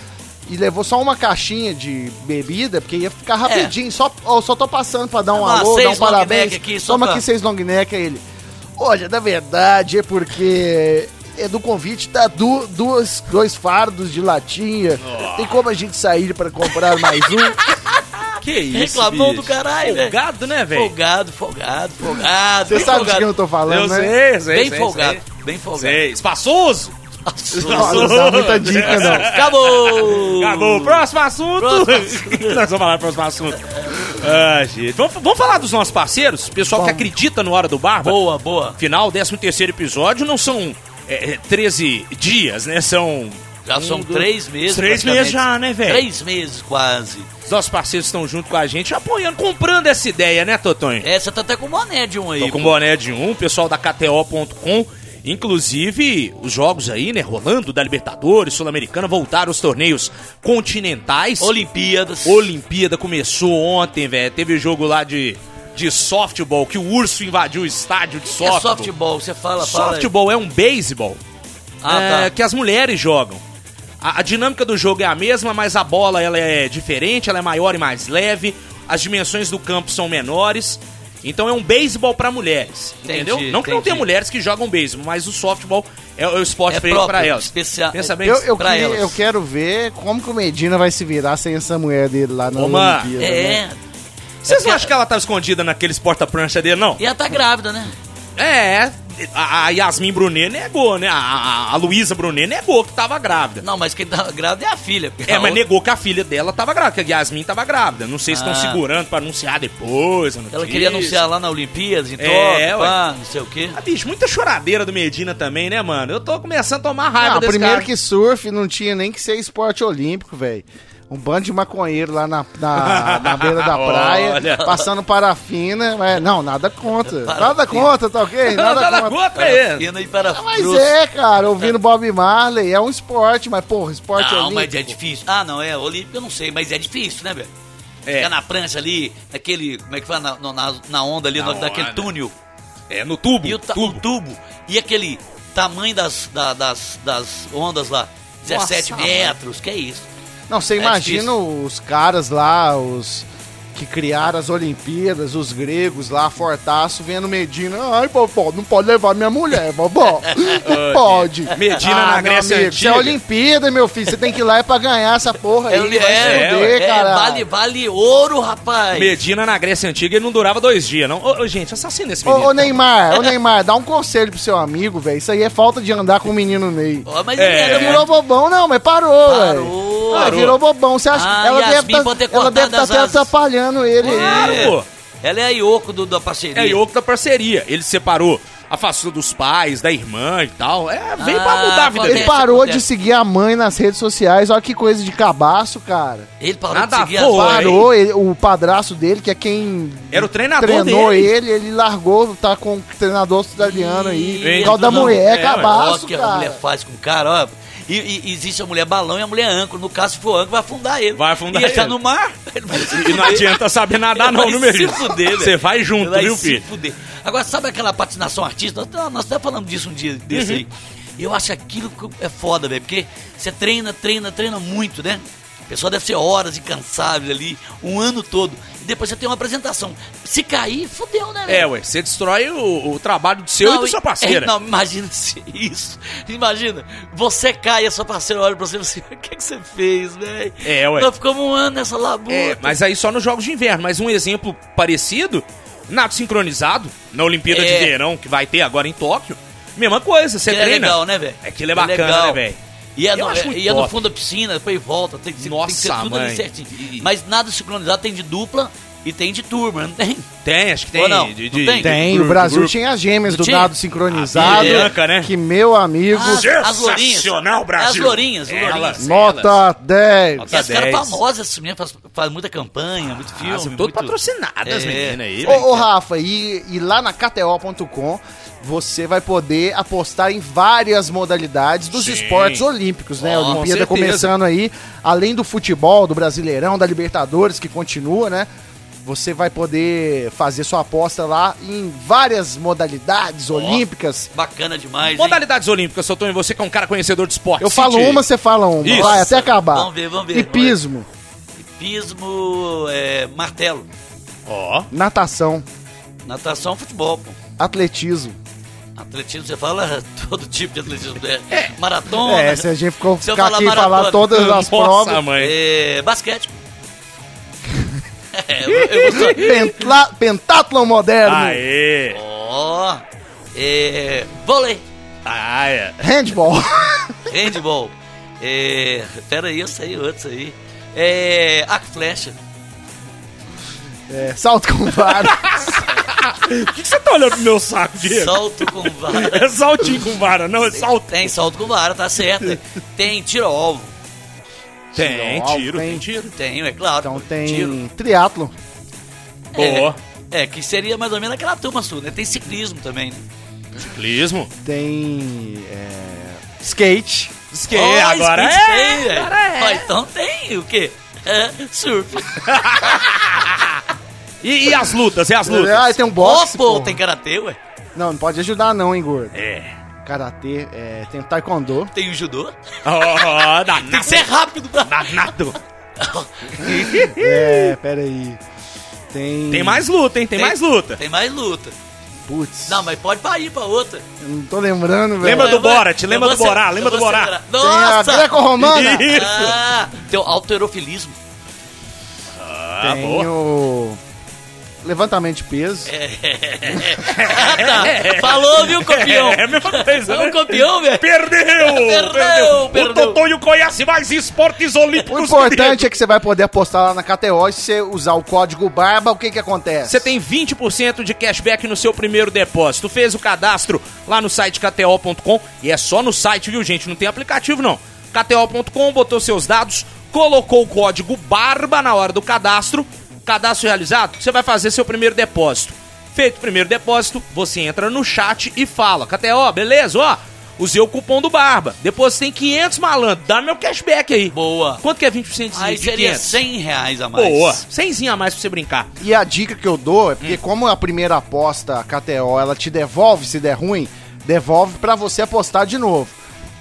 e levou só uma caixinha de bebida, porque ia ficar rapidinho. Só, ó, só tô passando pra dar um Ah, alô, dar um parabéns. aqui, só Toma pra- aqui seis long neck aí ele. Olha, na verdade é porque é do convite, tá du duas, dois fardos de latinha. Tem como a gente sair pra comprar mais um? <laughs> Que isso, Reclamão bicho. do caralho, velho. Folgado, né, velho? Folgado, folgado, folgado. Você sabe de folgado. quem eu tô falando, Eu né? sei, sei, Bem sei, folgado, sei. bem folgado. Sei. Espaçoso? Não, não dá muita dica, não. Acabou! Acabou. Próximo assunto. Próximo <laughs> Nós vamos falar do próximo assunto. Ah, gente. Vamos, vamos falar dos nossos parceiros? Pessoal que Vamos. acredita no Hora do Barba. Boa, boa. Final, 13 terceiro episódio, não são é, é, 13 dias, né? São... Já são três meses. Três meses já, né, velho? Três meses quase. Os nossos parceiros estão junto com a gente, apoiando, comprando essa ideia, né, Totonho? É, você tá até com boné de um aí. Tô com pô. boné de um, pessoal da KTO.com. Inclusive, os jogos aí, né, rolando da Libertadores, Sul-Americana, voltaram os torneios continentais. Olimpíadas. Olimpíada começou ontem, velho. Teve jogo lá de, de softball, que o urso invadiu o estádio de É softball. softball, você fala, fala. aí. Softball é um beisebol Ah, é, tá. que as mulheres jogam. A, a dinâmica do jogo é a mesma, mas a bola ela é diferente, ela é maior e mais leve. As dimensões do campo são menores. Então é um beisebol pra mulheres, Entendi, entendeu? Não que não entendi. tenha mulheres que jogam beisebol, mas o softball é, é o esporte É feito pra elas. especial- Pensa bem. Eu, eu, queria- elas. eu quero ver como que o Medina vai se virar sem essa mulher dele lá na mano, Olimpíada. né? É. Vocês não acham que ela tava escondida naqueles porta-prancha dele, não? E ela tá grávida, né? É, a, Yasmin Brunet negou, né? A, a, Luísa Brunet negou que tava grávida. Não, mas quem tá grávida é a filha. É, a mas outra- negou que a filha dela tava grávida, que a Yasmin tava grávida. Não sei se estão Ah. segurando pra anunciar depois. a Ela queria anunciar lá na Olimpíadas, em É, Tóquio, ué. pá, não sei o quê. Ah, bicho, muita choradeira do Medina também, né, mano? Eu tô começando a tomar raiva Ah, desse primeiro cara. que surf não tinha nem que ser esporte olímpico, velho. Um bando de maconheiro lá na, na, na beira da <laughs> praia, Olha. passando parafina. Mas, não, nada contra. Parafina. Nada contra, tá ok? Nada, Nada contra. contra ele. Pina e para Mas é, cara, ouvindo Bob Marley é um esporte, mas, porra, esporte Não, olímpico. mas é difícil. Ah, não, é olímpico eu não sei, mas é difícil, né, velho? É. Ficar na prancha ali, naquele, como é que fala, na, na, na onda ali, Na no- naquele onda. túnel. É, no tubo. E o, tubo. o tubo. E aquele tamanho das, da- das, das ondas lá. 17 Nossa, metros, que é isso? Não, você É imagina os caras lá, os que criaram as Olimpíadas, os gregos lá, fortaço, vendo Medina. Ai, vovó, não pode levar minha mulher, vovó. <laughs> Não pode. Medina ah, na Grécia amigo, Isso é. Olimpíada, meu filho. Você tem que ir lá é pra ganhar essa porra aí. Ele vai se é, fuder, é, caralho. vale, vale ouro, rapaz. Medina na Grécia Antiga ele não durava dois dias, não. Ô, ô, gente, assassina esse menino. Ô, ô Neymar, ô Neymar, dá um conselho pro seu amigo, velho. Isso aí é falta de andar com o menino Ney. Ó, mas É. ele era virou bobão, não, mas parou, velho. Parou. Ah, virou bobão. Você acha Ah, que ela Yasmin deve tá, ela deve cortado estar as até asas. Atrapalhando ele aí. Claro, É. pô. Ela é a Yoko do, da parceria. É Yoko da parceria. Ele separou, afastou dos pais, da irmã e tal. É, veio pra Ah, mudar a vida Ele dele. ter. parou acontece. de seguir a mãe nas redes sociais. Olha que coisa de cabaço, cara. Ele parou Nada de seguir a. Parou, ele- o padrasto dele, que é quem Era o treinador treinou dele. ele, ele largou, tá com o treinador australiano aí. Por causa da mulher, é, cabaço, Ó, que a cara. mulher faz com o cara, ó. E, e- existe a mulher balão e a mulher âncora. No caso, se for âncora, vai afundar ele. Vai afundar e ele. tá ele. no mar. <laughs> E não adianta saber nadar, não, Ele no fuder, velho. Você vai junto, Ele viu, filho? fuder. Agora, sabe aquela patinação artística? Nós, nós até falamos disso um dia desse Uhum. aí. Eu acho aquilo que é foda, velho. Porque você treina, treina, treina muito, né? A pessoa deve ser horas incansável ali, um ano todo. E depois você tem uma apresentação. Se cair, fudeu, né, velho? É, ué, você destrói o, o trabalho do seu e da sua parceira. <laughs> é, não, imagina se isso. Imagina, você cai e a sua parceira olha pra você e você, o que, que você fez, velho? É, ué. Nós ficamos um ano nessa labuta. É, mas aí só nos jogos de inverno. Mas um exemplo parecido, nado sincronizado, na Olimpíada É. de Verão, que vai ter agora em Tóquio. Mesma coisa, você Aquilo é treina. legal, né, velho? Aquilo é bacana, né, velho? E é, no, é, é no fundo da piscina, depois e volta, tem que ser, tem que ser Nossa, tudo ali mãe. certinho. E- Mas nada sincronizado tem de dupla e tem de turma, não tem? Tem, acho que tem. Ou não? de- Não de- tem? de Tem, o Brasil grupo. tinha as gêmeas do Tinha? nado sincronizado. A Bianca, né? Que meu amigo. Ah, as lourinhas. Sensacional, Brasil. As lourinhas, as Elas, lourinhas. Nota 10. Nota E as caras 10. famosas, essas meninas fazem faz muita campanha, muito filme. Ah, são muito... todas patrocinadas, É. meninas aí, Ô, ô, Rafa, e, e lá na KTO.com você vai poder apostar em várias modalidades dos Sim. esportes olímpicos, né? Ó, a com Olimpíada certeza. começando aí, além do futebol, do Brasileirão, da Libertadores, que continua, né? Você vai poder fazer sua aposta lá em várias modalidades olímpicas. Bacana demais, hein? Modalidades olímpicas, Sotonho, você que é um cara conhecedor de esporte. Eu falo uma, você fala uma. Isso. Vai até acabar. Vamos ver, vamos ver. Hipismo, Pismo, é, martelo. Ó, natação, Natação, futebol, pô. atletismo. Atletismo, você fala <laughs> todo tipo de atletismo. É, maratona. É, se a gente ficou ficar falar aqui e maratona. falar todas as Nossa, provas. mãe. É, basquete. É. Pentla, pentátlon moderno. Aê. Ó, é, vôlei, Ah, é. Handball. <laughs> handball. É, pera aí, eu sei outros aí. É, arco e flecha. É, salto com vara. <laughs> Por que, que você tá olhando pro meu saco, Diego? Salto com vara. É saltinho com vara, não, é salto. Tem salto com vara, tá certo. <laughs> Tem tiro alvo. Tem, Tiro, tiro, tem. tem tiro. Tem, é claro. Então tem Tiro. triatlo. Boa. É, é, que seria mais ou menos aquela turma sua, né? Tem ciclismo também, né? Ciclismo. Tem é, skate. Skate, Ó, agora skate é. tem, agora é. Ó, então tem o quê? É, surf. <laughs> E, e as lutas, e as lutas? Ah, tem um boxe. pô, porra. tem karatê, ué. Não, não pode ajudar não, hein, gordo. É. Karatê, é, tem taekwondo. Tem o judô. Ó, danado. <laughs> Tem que ser rápido pra... Danado. <laughs> É, pera aí. Tem... Tem mais luta, hein? Tem, mais luta. Tem mais luta. Putz, Não, mas pode pra ir pra outra. eu não tô lembrando, velho. Lembra do Borat, lembra do Borá, lembra do Borá. ser- Tem a Nossa! greco-romana. Isso. Ah, tem o alterofilismo. Ah, tem boa. o levantamento de peso. <laughs> Tá. Falou, viu, campeão? É a mesma coisa, É né? o campeão, velho. Perdeu! Perdeu, O perdeu. Totonho conhece mais esportes O olímpicos importante é que você vai poder apostar lá na KTO e se você usar o código BARBA, o que que acontece? Você tem 20% de cashback no seu primeiro depósito. Fez o cadastro lá no site kto.com e é só no site, viu, gente? Não tem aplicativo, não. kto.com, botou seus dados, colocou o código BARBA na hora do cadastro. Cadastro realizado, você vai fazer seu primeiro depósito. Feito o primeiro depósito, você entra no chat e fala: KTO, beleza? Ó, usei o cupom do Barba. Depois tem 500 malandro. Dá meu cashback aí. Boa. Quanto que é 20% de Aí seria 500? 100 reais a mais. Boa. 100 a mais pra você brincar. E a dica que eu dou é porque como a primeira aposta, a KTO, ela te devolve se der ruim, devolve pra você apostar de novo.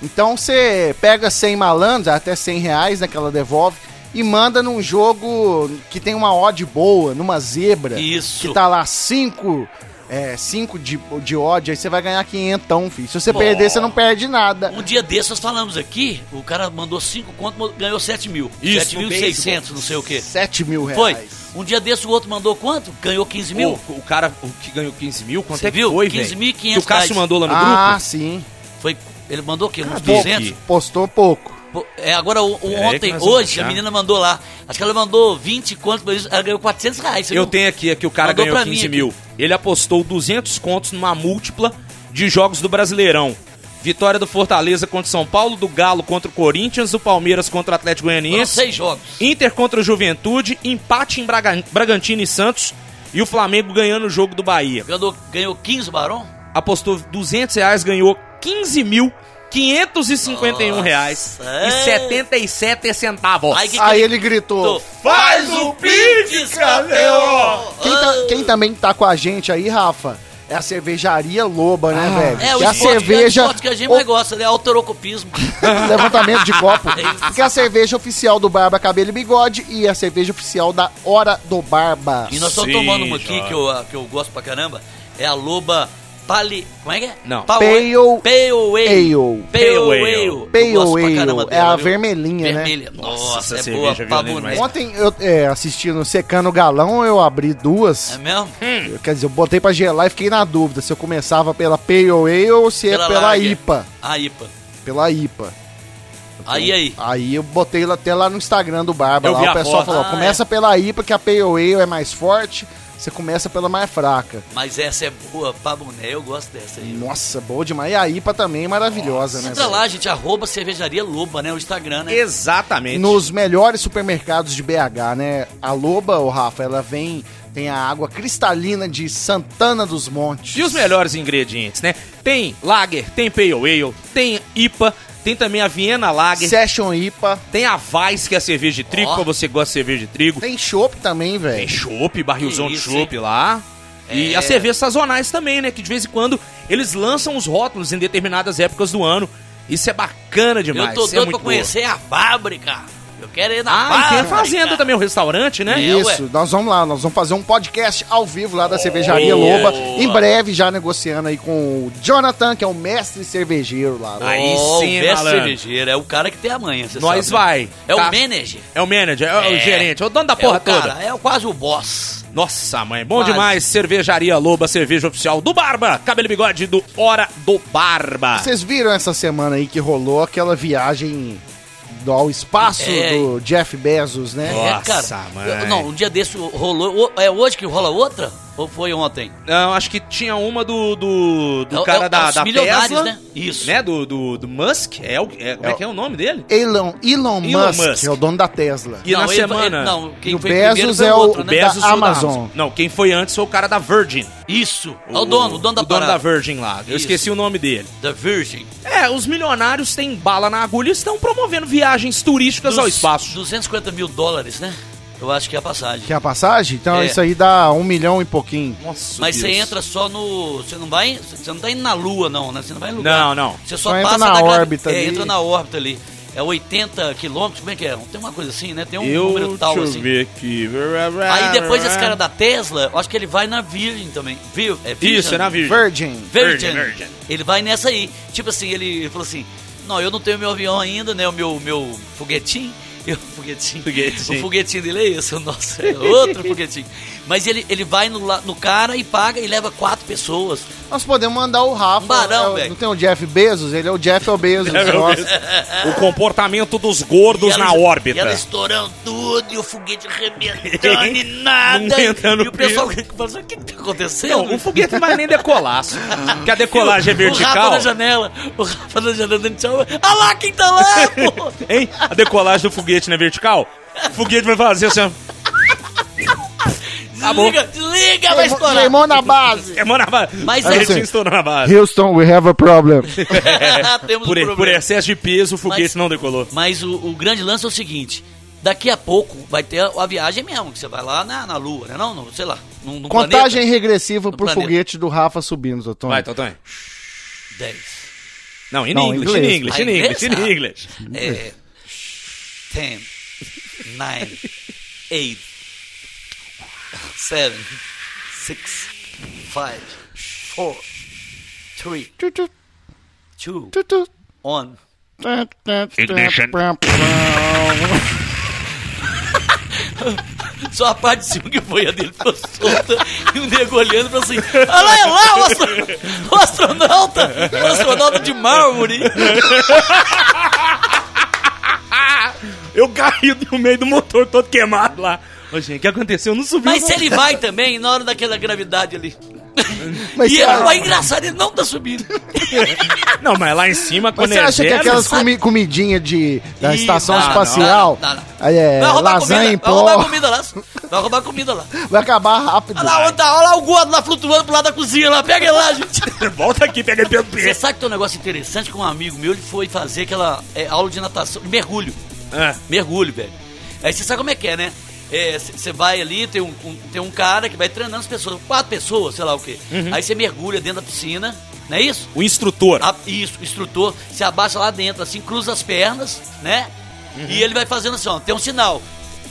Então você pega 100 malandros, até 100 reais, né, que ela devolve, e manda num jogo que tem uma odd boa, numa zebra. Isso. Que tá lá 5 é, cinco de, de odd, aí você vai ganhar 500, filho. Se você Pô. perder, você não perde nada. Um dia desses nós falamos aqui, o cara mandou 5 conto, ganhou 7 mil. Isso, no 7.600, não sei o quê. 7 mil reais. Foi. Um dia desse o outro mandou quanto? Ganhou 15 mil. O, o cara o que ganhou 15 mil, quanto Você é que viu? foi, 15.500 velho? Que o Cássio mandou lá no Ah, grupo? sim. Foi, ele mandou o quê? Uns Cadê 200? aqui? Postou pouco. É, agora, o, o É, ontem, vamos hoje, a menina mandou lá. Acho que ela mandou 20 quantos, mas ela ganhou 400 reais. Eu viu? tenho aqui, aqui o cara Mandou ganhou pra mim 15 aqui. mil. Ele apostou 200 contos numa múltipla de jogos do Brasileirão. Vitória do Fortaleza contra o São Paulo, do Galo contra o Corinthians, do Palmeiras contra o Atlético Foram Goianiense, seis jogos. Inter contra o Juventude, empate em Braga- Bragantino e Santos e o Flamengo ganhando o jogo do Bahia. Ganhou, ganhou 15 barão? Apostou 200 reais, ganhou 15 mil. 551 Nossa, reais é. e 77 centavos. Aí que Aí que ele gritou. Faz o Pix, Cadê-o? Quem, tá- quem também tá com a gente aí, Rafa, é a cervejaria Loba, né, velho? É, o Que a cerveja. é o esporte que a gente mais gosta, né? Autorocopismo. <laughs> levantamento de copo. <laughs> É. Porque é a cerveja oficial do Barba Cabelo e Bigode e a cerveja oficial da Hora do Barba. E nós estamos tomando uma aqui que eu, que eu gosto pra caramba. É a Loba Pali... Como é que é? Não. Pale... Pale- Pale Ale. Ale. Pale Ale. Pale Ale. É a vermelhinha, né? Vermelha. Nossa, é boa pra demais. Ontem eu é, assistindo Secando o Galão, eu abri duas. É mesmo? Eu- Quer dizer, eu botei pra gelar e fiquei na dúvida se eu começava pela Pale Ale ou se é Pela. IPA. A IPA. Pela IPA. Aí, aí. Aí eu botei lá- até lá no Instagram do Barba. Lá o pessoal foto. falou: Ah, começa pela IPA, que a Pale Ale é mais forte. Você começa pela mais fraca. Mas essa é boa pra boné, eu gosto dessa aí. Nossa, boa demais. E a IPA também é maravilhosa, né? Entra lá, gente, arroba cervejaria Loba, né? O Instagram, né? Exatamente. Nos melhores supermercados de BH, né? A Loba, o Rafa, ela vem. Tem a água cristalina de Santana dos Montes. E os melhores ingredientes, né? Tem Lager, tem Pale Ale, tem IPA, tem também a Viena Lager, Session IPA. tem a Weiss, que é a cerveja de trigo, Ó. pra você que gosta de cerveja de trigo. Tem chopp também, Tem velho. chopp, barrilzão de chopp lá. E É. as cervejas sazonais também, né? Que de vez em quando eles lançam os rótulos em determinadas épocas do ano. Isso é bacana demais. eu tô é doido muito pra conhecer a fábrica. Eu quero ir na. Ah, tem a fazenda também, o restaurante, né? É, Isso, ué. nós vamos lá, nós vamos fazer um podcast ao vivo lá da cervejaria Boa. Loba. Em breve, já negociando aí com o Jonathan, que é o mestre cervejeiro lá. Aí Oh, sim, o mestre malandro. cervejeiro. É o cara que tem a manha, você Nós sabe, né? vai. É Tá? o manager. É o manager, é, o É. gerente, é o dono da É porra o cara, toda. É quase o boss. Nossa, mãe, bom Quase. demais. Cervejaria Loba, cerveja oficial do Barba. Cabelo e bigode do Hora do Barba. Vocês viram essa semana aí que rolou aquela viagem do ao espaço É. do Jeff Bezos, né? Nossa, é, cara. não, um dia desse rolou. É hoje que rola outra? Ou foi ontem? Não, acho que tinha uma do, do, do É o- cara é o- da, é os da milionários, Tesla. né? Isso. Né? Do, do, do Musk. É, o, é, como é, que é o nome dele? Elon, Elon, Elon Musk, Musk. é o dono da Tesla. E na ele- semana. ele- não, quem E o foi Bezos foi é o- outro, né? Bezos da foi da Amazon. Não, quem foi antes foi o cara da Virgin. Isso. É o dono, o dono da o dono da. Virgin lá. Eu Isso. esqueci o nome dele. Da Virgin. É, os milionários têm bala na agulha e estão promovendo viagens turísticas ao Dos- espaço. 250 mil dólares, né? Eu acho que é a passagem. Que é a passagem? Então É. isso aí dá um milhão e pouquinho. Nossa, Mas você Deus. entra só no. Você não vai. Você não tá indo na lua, não, né? Você não vai em lugar. Não, não. Você só, Só entra passa na da gra- órbita É, ali. entra na órbita ali. É 80 quilômetros, como é que é? Tem uma coisa assim, né? Tem um Eu, número tal deixa eu assim. ver aqui. Aí depois esse cara da Tesla, eu acho que ele vai na Virgin também. Vir, é Virgin? Isso, é na Virgin. Virgin. Virgin. Virgin, Virgin. Ele vai nessa aí. Tipo assim, ele, ele falou assim: Não, eu não tenho meu avião ainda, né? O meu, meu foguetinho. <laughs> Eu, foguetinho. Foguetinho. O foguetinho dele é esse, o nosso é outro <laughs> foguetinho. Mas ele, ele vai no, no cara e paga e leva quatro pessoas. Nós podemos mandar o Rafa. Um barão, é não tem o Jeff Bezos? Ele é o Jeff Bezos. O comportamento dos gordos ela- na órbita. E ela estourando tudo e o foguete arrebentando e <laughs> nada. E o pessoal fala assim, o que que tá acontecendo? Não, o foguete não vai nem decolar. <laughs> Porque a decolagem é O Rafa vertical. na janela, o Rafa na janela dando tchau. Ah lá, quem tá lá, <laughs> pô? Hein? A decolagem do foguete não é vertical? O foguete vai fazer assim, ó. Acabou. Desliga, desliga, vai estourar. Queimou na base. É, mano, vai. Mas a é- foguetinho estourou na base. Houston, we have a problem. <laughs> Temos Por, um por problema. excesso de peso, o foguete Mas- não decolou. Mas o, o grande lance é o seguinte: daqui a pouco vai ter a, a viagem mesmo, que você vai lá na, na Lua, né? Não, não, sei lá. Num, num Contagem planeta. regressiva No pro planeta. foguete do Rafa subindo, Totão. Vai, Totonho. 10. Não, in Não, English, in inglês. English, Ah, in English, in inglês? English. É. 10, 9, 8, 7, 6, 5, 4, 3, Tu, tu, 2, tu, tu. 1. Ignition. <laughs> Só a parte de cima que foi a dele ficou solta e o nego olhando pra assim: Olha lá, é lá, o, astro- o astronauta! O astronauta de mármore! Eu caí no meio do motor todo queimado lá. Ô, gente, o que aconteceu? Não subiu. Mas não. se ele vai também, na hora daquela gravidade ali. <laughs> Mas e você- é, é engraçado, ele não tá subindo. <laughs> Não, mas lá em cima, Mas quando você é acha que zero, aquelas sabe? comi comidinhas de, da Ih, estação não, espacial, não, não, não. aí é, Vai roubar lasanha em comida, vai roubar pó, comida lá. Vai roubar comida lá. vai acabar rápido. Olha lá, olha lá o gordo lá flutuando pro lado da cozinha lá. Pega ele lá, gente. <laughs> Volta aqui, pega ele pelo Você pé. sabe que tem um negócio interessante com um amigo meu, ele foi fazer aquela é, aula de natação, de mergulho. Ah, Mergulho, velho. Aí você sabe como é que é, né? Você vai ali, tem um, um- tem um cara que vai treinando as pessoas, quatro pessoas, sei lá o quê. Aí você mergulha dentro da piscina, não é isso? o instrutor. A- isso, o instrutor se abaixa lá dentro, assim, cruza as pernas, né? E ele vai fazendo assim, ó, tem um sinal.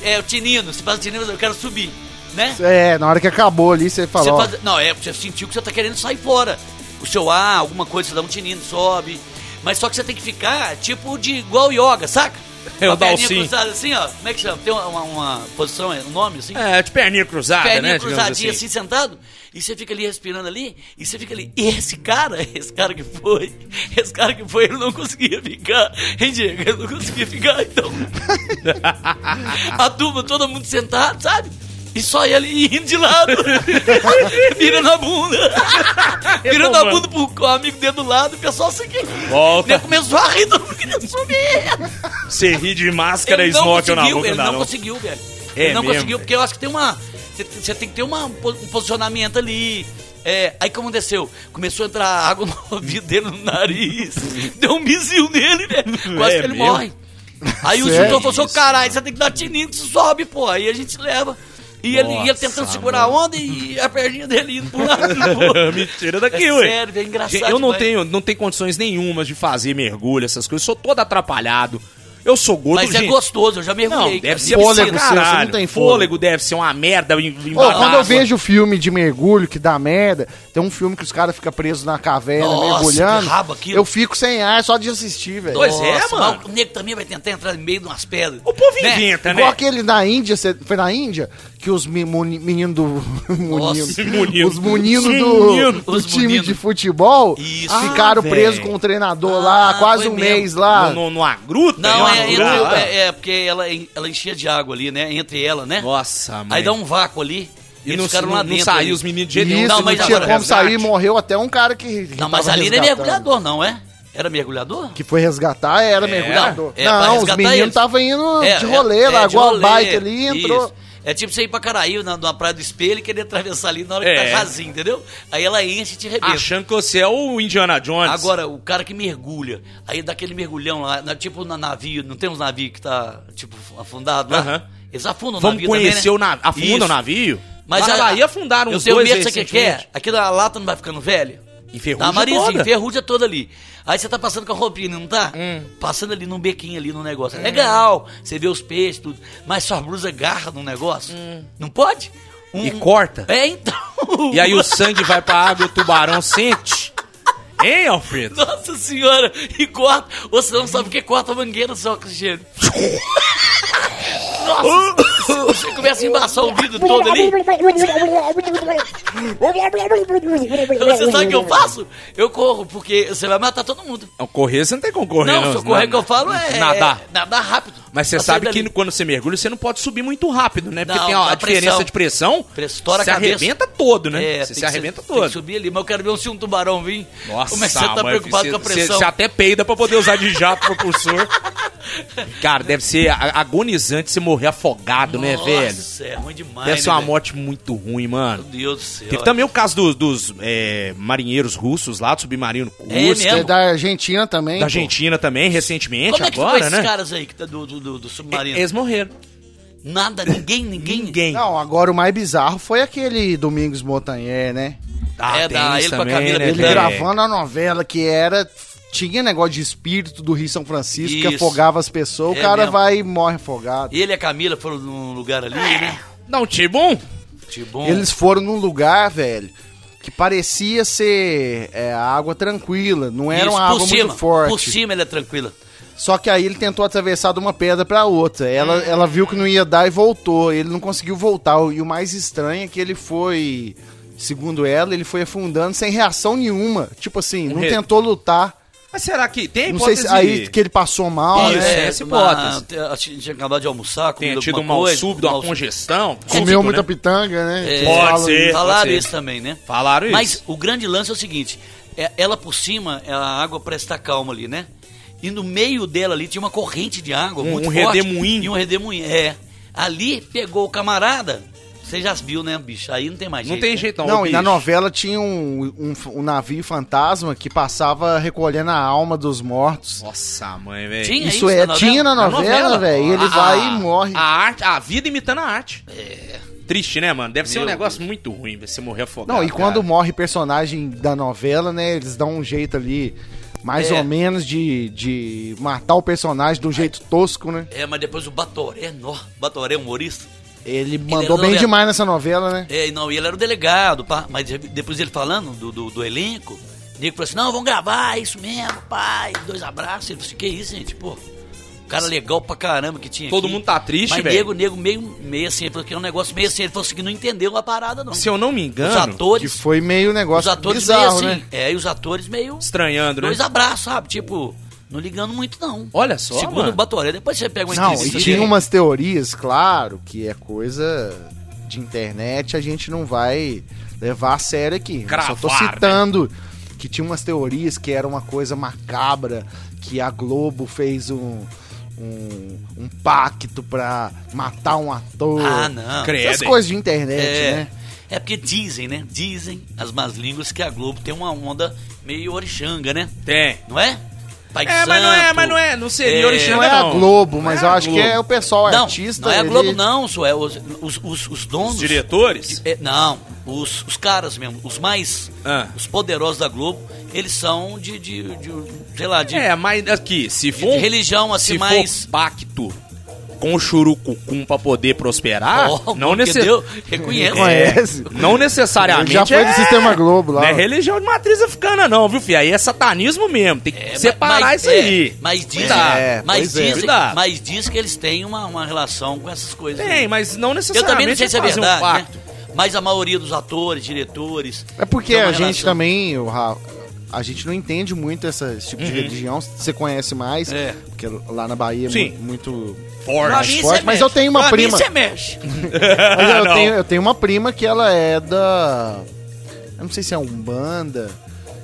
É o tinino, se faz o tinino, eu quero subir, né? É, na hora que acabou ali, você Você falou, faz- não, é, você sentiu que você tá querendo sair fora. O seu ar, alguma coisa, você dá um tinino, sobe. Mas só que você tem que ficar, tipo, de igual yoga, saca? É, o Dalcin. cruzada assim, ó. Como é que chama? Tem uma, uma- posição, é, um nome assim? É, de perninha cruzada, Perninha né? cruzadinha assim. assim. sentado, e você fica ali respirando ali, e você fica ali. E esse cara, <laughs> esse cara que foi, esse cara que foi, ele não conseguia ficar, hein, Diego? Ele não conseguia ficar, então. <laughs> A turma, todo mundo sentado, sabe? E só ele <laughs> indo de lado, <laughs> virando a bunda, <laughs> virando a bunda pro amigo dele do lado, e o pessoal seguindo. Volta. Ele começou a rir, todo mundo queria subir. Você ri de máscara e snorkel na boca, ele não não conseguiu, velho. É ele não mesmo? conseguiu, porque eu acho que tem uma. Você- tem que ter uma, um posicionamento ali. É, aí o que aconteceu? Começou a entrar água no ouvido dele, no nariz. Deu um misil nele, velho. Quase É que ele mesmo? morre. Aí o Sério? instrutor falou assim: "Ô, caralho, você tem que dar tininho que sobe, pô. Aí a gente leva. E ele ia tentando segurar a onda e a perninha dele indo pro lado. <laughs> Mentira daqui, É ué. sério, é engraçado Gente, Eu não demais. tenho, não tenho condições nenhumas de fazer mergulho, essas coisas. Sou todo atrapalhado. Eu sou gordo, Mas é gente. gostoso, eu já Não, mergulhei. deve cara. ser Fôlego seu, você não caralho. tem fôlego. fôlego. deve ser uma merda Ô, quando eu vejo filme de mergulho que dá merda, tem um filme que os caras ficam presos na caverna Nossa, mergulhando. que rabo aquilo. Eu fico sem ar só de assistir, velho. Pois é, Nossa, mano. O nego também vai tentar entrar no meio de umas pedras. O povo Né? inventa, Igual né? aquele na Índia, cê- foi na Índia que os meninos do. <laughs> meninos, Munino. os meninos Os do, menino. do Os time menino. de futebol Isso. ficaram Ah, presos com o treinador lá, Ah, quase foi um mesmo. mês lá. No, no, numa gruta? Não, Numa é, entre- lá? é, é porque ela, ela enchia de água ali, né? Entre ela, né? Nossa, mãe. Aí dá um vácuo ali. E eles não, ficaram não, lá não dentro. saiu ali. os meninos de jeito nenhum. Não, não, mas tinha agora, como sair, resgate. morreu até um cara que. que Não, mas ali não é mergulhador, não, é? Era mergulhador? Que foi resgatar, era mergulhador. É, não, os meninos estavam indo É, de é, rolê, é, largou de a rolê, bike ali e entrou. isso. É tipo você ir pra Caraí, na, na praia do espelho, e querer atravessar ali na hora que É. tá rasinho, entendeu? Aí ela enche e te rebenta. Achando que você é o Indiana Jones. Agora, o cara que mergulha, aí dá aquele mergulhão lá, na- tipo na navio, não tem uns navios que tá, tipo, afundado lá? Aham. Eles afundam o Vamos navio conhecer também, o né? navio. Afunda Isso. o navio? Mas a- Bahia afundaram Eu uns tenho dois medo, sabe o que que é? Aquela lata não vai ficando velha? Enferruja Tá amarelinho, toda. ferrugem toda ali. Aí você tá passando com a roupinha, não tá? Hum. Passando ali num bequinho ali no negócio. É legal, você vê os peixes, tudo. Mas sua blusa garra no negócio. Não pode? Um- Hum. E corta. É, então. E aí o sangue vai pra água e o tubarão sente. Hein, Alfredo? Nossa senhora, e corta. Ou você não sabe o que corta a mangueira só, Cristiano. <laughs> Você começa a embaçar o vidro todo ali. Você sabe o que eu faço? Eu corro, porque você vai matar todo mundo. Não, correr você não tem como correr, Não, não. se eu correr que eu falo é... Nadar. é nadar rápido. Mas você sabe que quando você mergulha, você não pode subir muito rápido, né? Porque Não, tem a, a diferença pressão. de pressão. Estoura você cabeça. arrebenta todo, né? É, você se arrebenta ser- Tem que todo. subir ali, mas eu quero ver se um tubarão vir. Nossa, Como é que você tá mãe, preocupado você- com a pressão? Você até peida pra poder usar de jato propulsor. <laughs> Cara, deve ser agonizante você morrer afogado, né, velho? Nossa, é ruim demais, Deve ser né, uma velho? morte muito ruim, mano. Meu Deus do céu. Teve também o caso dos, dos, é, marinheiros russos lá, do submarino É russo. mesmo? É da Argentina também. Da pô. Argentina também, recentemente, Como é que agora, esses né? caras aí que tá do, do, do, do submarino? Eles morreram. Nada, ninguém, <laughs> ninguém. Ninguém. Não, agora o mais bizarro foi aquele Domingos Montanher, né? Ah, É, da- ele com a Camila né, Ele É. gravando a novela que era. Tinha negócio de espírito do Rio São Francisco que Isso. afogava as pessoas, É o cara mesmo. vai e morre afogado. Ele e a Camila foram num lugar ali, né? Dá um tiro bom. Tipo, bom. Eles foram num lugar, velho, que parecia ser é, água tranquila, não era Isso, uma água cima, muito forte. Por cima ele é tranquila. Só que aí ele tentou atravessar de uma pedra pra outra. Ela, ela viu que não ia dar e voltou. Ele não conseguiu voltar. E o mais estranho é que ele foi, segundo ela, ele foi afundando sem reação nenhuma. Tipo assim, não tentou lutar. Mas será que tem Não sei hipótese... se aí que ele passou mal, Isso, né? é. essa hipótese. uma- a gente tinha acabado de almoçar, tenha comido tido um mal coisa, súbito, uma mal- congestão. Comeu físico, muita né? pitanga, né? É, Pode ser. isso. Falaram pode ser. isso também, né? Falaram Mas isso. o grande lance é o seguinte: é- ela por cima, a água parece estar calma ali, né? E no meio dela ali tinha uma corrente de água Um- muito um forte. redemoinho. E um redemoinho. É. Ali pegou o camarada. Você já viu, né, bicho? Aí não tem mais Não jeito. tem né? jeito não, Não, e na novela tinha um, um, um navio fantasma que passava recolhendo a alma dos mortos. Nossa, mãe, velho. Tinha Isso isso é, na tinha na novela, velho. E ele A- vai e morre. A arte, a vida imitando a arte. É. Triste, né, mano? Deve ser um Meu negócio muito ruim você morrer afogado. Não, e quando cara. morre personagem da novela, né, eles dão um jeito ali, mais É. ou menos, de, de matar o personagem de um jeito tosco, né? É, mas depois o Batoré, nó, Batoré, humorista. Ele mandou bem novela. demais nessa novela, né? É, não, e ele era o delegado, pá, mas depois ele falando do, do, do elenco, o nego falou assim: não, vamos gravar, é isso mesmo, pai, dois abraços. Ele falou assim: que isso, gente, pô. O cara legal pra caramba que tinha Todo aqui. mundo tá triste, Mas velho. nego, nego meio, meio assim, ele falou que é um negócio meio assim, ele falou assim que não entendeu a parada, não. Se eu não me Os engano, Que atores, foi meio os negócio atores bizarro, meio assim, né? é, e os atores meio estranhando, né? dois abraços, sabe? Tipo, não ligando muito, não. Olha só, Segundo mano. o Batoré, depois você pega uma Não, e entrevista tinha dele. umas teorias, claro, que é coisa de internet, a gente não vai levar a sério aqui. Eu Só tô Cravar, né? citando que tinha umas teorias que era uma coisa macabra, que a Globo fez um, um, um pacto pra matar um ator. Ah, não. Credo. Essas coisas de internet, É, né? é porque dizem, né? Dizem as más línguas que a Globo tem uma onda meio orixanga, né? Tem. Não é? Pai de É, mas não é, mas não é, não seria É, orixanga, Não é a. Globo, mas é eu acho que Globo. é o pessoal Não, artista. não é a ele- Globo, não, só é os, os, os, os donos. Os diretores? É, não, os, os caras mesmo, os mais. Ah. Os poderosos da Globo, eles são de. de, de sei lá, de. É, mas aqui, se for. de religião, assim, se mais- for pacto com o churucucum pra poder prosperar, Oh, não, nece... entendeu? Reconhece. Conhece. não necessariamente. Já foi do é... Sistema Globo lá. Não é religião de matriz africana, não, viu, filho? Aí é satanismo mesmo. Tem que É, separar mas- isso é, aí. Mas Cuidado. É, mas, é. Cuidado. mas diz que eles têm uma, uma relação com essas coisas. Tem, aí. mas não Eu necessariamente também não sei se é verdade, um né? Mas a maioria dos atores, diretores. É porque a gente relação. também, o Rafa, a gente não entende muito essa- esse tipo de religião. Você conhece mais, Uhum. É. porque lá na Bahia é Sim. mu- muito. Forte. Forte, mas mexe. eu tenho uma pra prima. Você mexe. <laughs> Mas eu, <laughs> Não. tenho, eu tenho uma prima que ela é da. Eu não sei se é Umbanda.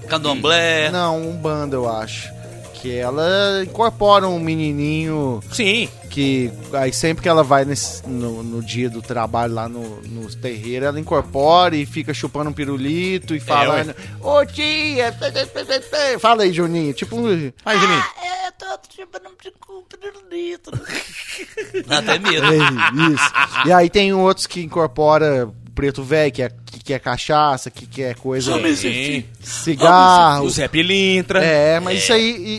Candomblé. Não, Umbanda, eu acho. Que ela incorpora um menininho Sim. Que aí sempre que ela vai nesse- no, no dia do trabalho lá no, no terreiro, ela incorpora e fica chupando um pirulito e falando, ô tia, tê, tê, tê, tê." fala aí, Juninho, tipo um... Vai, Juninho. É, tô chupando um pirulito. <laughs> Até medo. É, isso. E aí tem outros que incorpora preto velho, que é, que quer cachaça, que quer coisa, Sim. cigarro, O Zé Pilintra. é, mas isso aí e,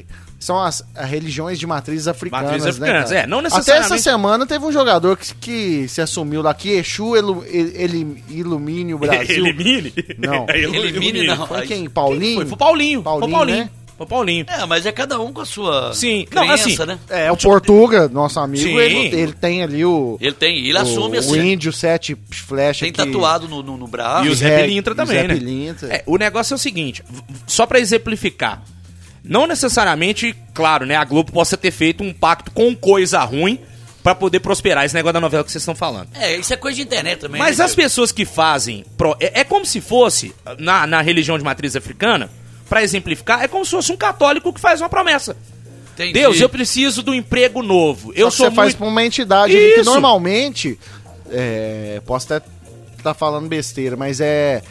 e são as, as religiões de matrizes africanas, Matrizes né, africanas, cara? é, não Até necessariamente- essa semana teve um jogador que, que se assumiu lá, que Exu ele, ele ilumine o <laughs> Brasil. Elimine? Não. Elu- <laughs> Elimine, não. Foi quem? Paulinho? Foi, foi o Paulinho. Paulinho, foi o Paulinho. né? Paulinho. É, mas é cada um com a sua Sim. Não, crença, assim, né? É, o Portuga, nosso amigo, Sim. ele, ele tem ali o. Ele tem, ele o, assume o assim. índio sete flecha Tem que- tatuado no, no, no braço. E o o Zé Pilintra o também, Zé né? Pilintra. É, o negócio é o seguinte, só pra exemplificar. Não necessariamente, claro, né, a Globo possa ter feito um pacto com coisa ruim pra poder prosperar esse negócio da novela que vocês estão falando. É, isso é coisa de internet também. Mas né, as pessoas que fazem. pro- é, é como se fosse, na, na religião de matriz africana, pra exemplificar, é como se fosse um católico que faz uma promessa. Entendi. Deus, eu preciso do emprego novo. eu sou você faz muito. pra uma entidade que normalmente. É, posso até estar falando besteira, mas é.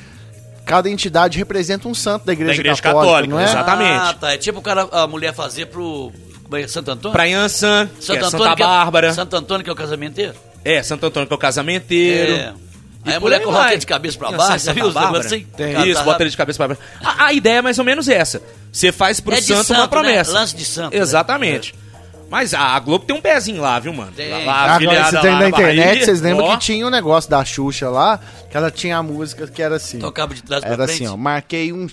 Cada entidade representa um santo da igreja, Da igreja católica, católica, não é? exatamente. Ah, tá. É tipo o cara, a mulher fazer pro. Como é? Santo Antônio? Pra que Santo é Antônio. Santa que é- Bárbara. Santo Antônio, que é o casamenteiro? É, Santo Antônio que é o casamenteiro. É. E Aí a mulher aí coloca vai. ele de cabeça pra baixo, Santa viu os Bárbara. negócios assim? Tem. Isso, tá bota ele de cabeça pra baixo. A, a ideia é mais ou menos essa. Você faz pro É de santo, uma santo, né? promessa. Lance de santo, né? Mas a, Globo tem um pezinho lá, viu, mano? Tem. Lá, Agora, afiliada você tem lá na internet, Bahia. vocês lembram Ó, que tinha um negócio da Xuxa lá, que ela tinha a música que era assim. Tocava de trás Era assim, ó, marquei um.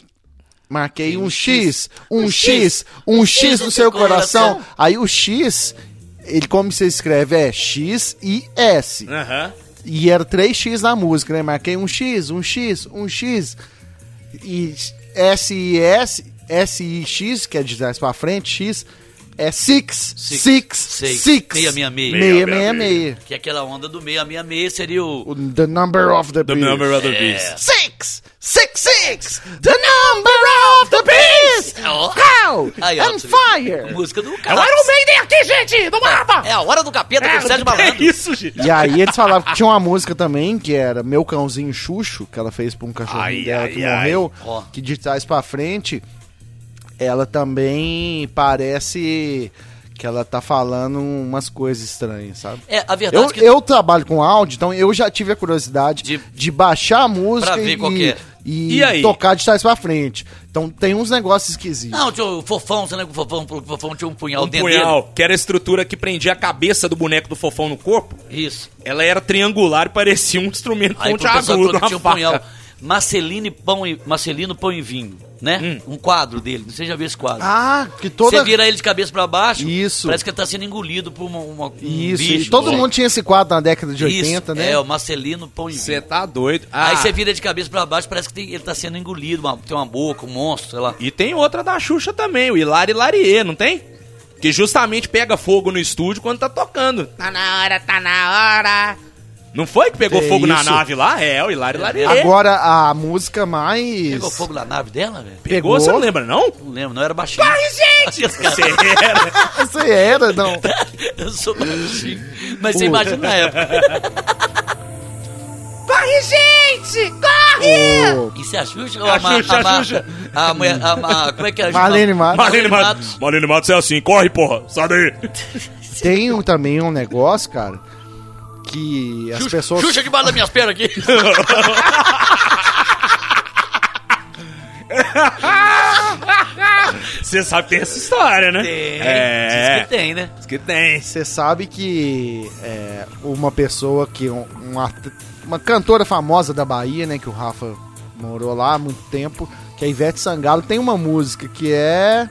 Marquei um Um X, X, um um X, um X no seu coração. Aí o X, ele como você escreve é X e S. Aham. E era 3x na música, né? Marquei um X, um X, um X. E S e S, S e X, que é de trás pra frente, X, é six, Six. six, six. Meia, meia, meia. Meia, meia, meia. Que é aquela onda do 666 seria o. O- The number of the The beast. number of the É. beast. Six, six, six, the number of the beast. Go Aí, ó, and fire. Música do É o cara. Iron Maiden aqui, gente! Do Barba! É a hora do capeta com o Sérgio é Malandro. isso, gente. E aí eles falavam que tinha uma música também, que era Meu Cãozinho Xuxo, que ela fez pra um cachorrinho Ai, dela ai, que ai. morreu, Ó. que de trás pra frente, ela também parece que ela tá falando umas coisas estranhas, sabe? É, a verdade Eu, é que. eu trabalho com áudio, então eu já tive a curiosidade De- de, baixar a música Pra ver e, é. e E aí? tocar de trás pra frente. Então tem uns negócios esquisitos. Não, tinha o fofão, você lembra que o fofão, o fofão tinha um punhal Um dentro punhal, que era a estrutura que prendia a cabeça do boneco do fofão no corpo. Isso. Ela era triangular e parecia um instrumento Aí todo uma tinha um punhal. Marcelino e pão e, Marcelino Pão e Vinho, né? Um quadro dele. Você já viu esse quadro? Ah, que toda... Você vira ele de cabeça pra baixo, Isso. parece que ele tá sendo engolido por uma, uma, um Isso, bicho. e todo né? mundo tinha esse quadro na década de Isso, 80, né? É, o Marcelino Pão e Você tá doido. Ah, Aí você vira de cabeça pra baixo, parece que tem- ele tá sendo engolido, uma- tem uma boca, um monstro, sei lá. E tem outra da Xuxa também, o Hilari Larie, não tem? Que justamente pega fogo no estúdio quando tá tocando. Tá na hora, tá na hora. Não foi que pegou É fogo na isso. nave lá? É, o Hilari Larie. Agora, a música mais... Pegou fogo na nave dela, velho? Pegou, pegou. você não lembra, não? Não lembro, não era baixinho. Ai, gente! <laughs> Você era. <laughs> Essa era, não. <laughs> Eu sou baixinho. Mas você imagina na época. Corre, gente! Corre! Isso é a Xuxa ou A a, Ma- Xuxa, a a? Xuxa. A mulher, a, como é que é? a Marlene Matos. Marlene Matos. Matos. Marlene Matos é assim, corre, porra. Sai daí. Tem um- também um negócio, cara, que as Xuxa, pessoas... Xuxa debaixo das minhas pernas aqui. <laughs> Você sabe que tem essa história, né? Tem. É. Diz que tem, né? Diz que tem. Você sabe que é, uma pessoa que... um- uma, uma cantora famosa da Bahia, né, que o Rafa morou lá há muito tempo, que é a Ivete Sangalo, tem uma música que é...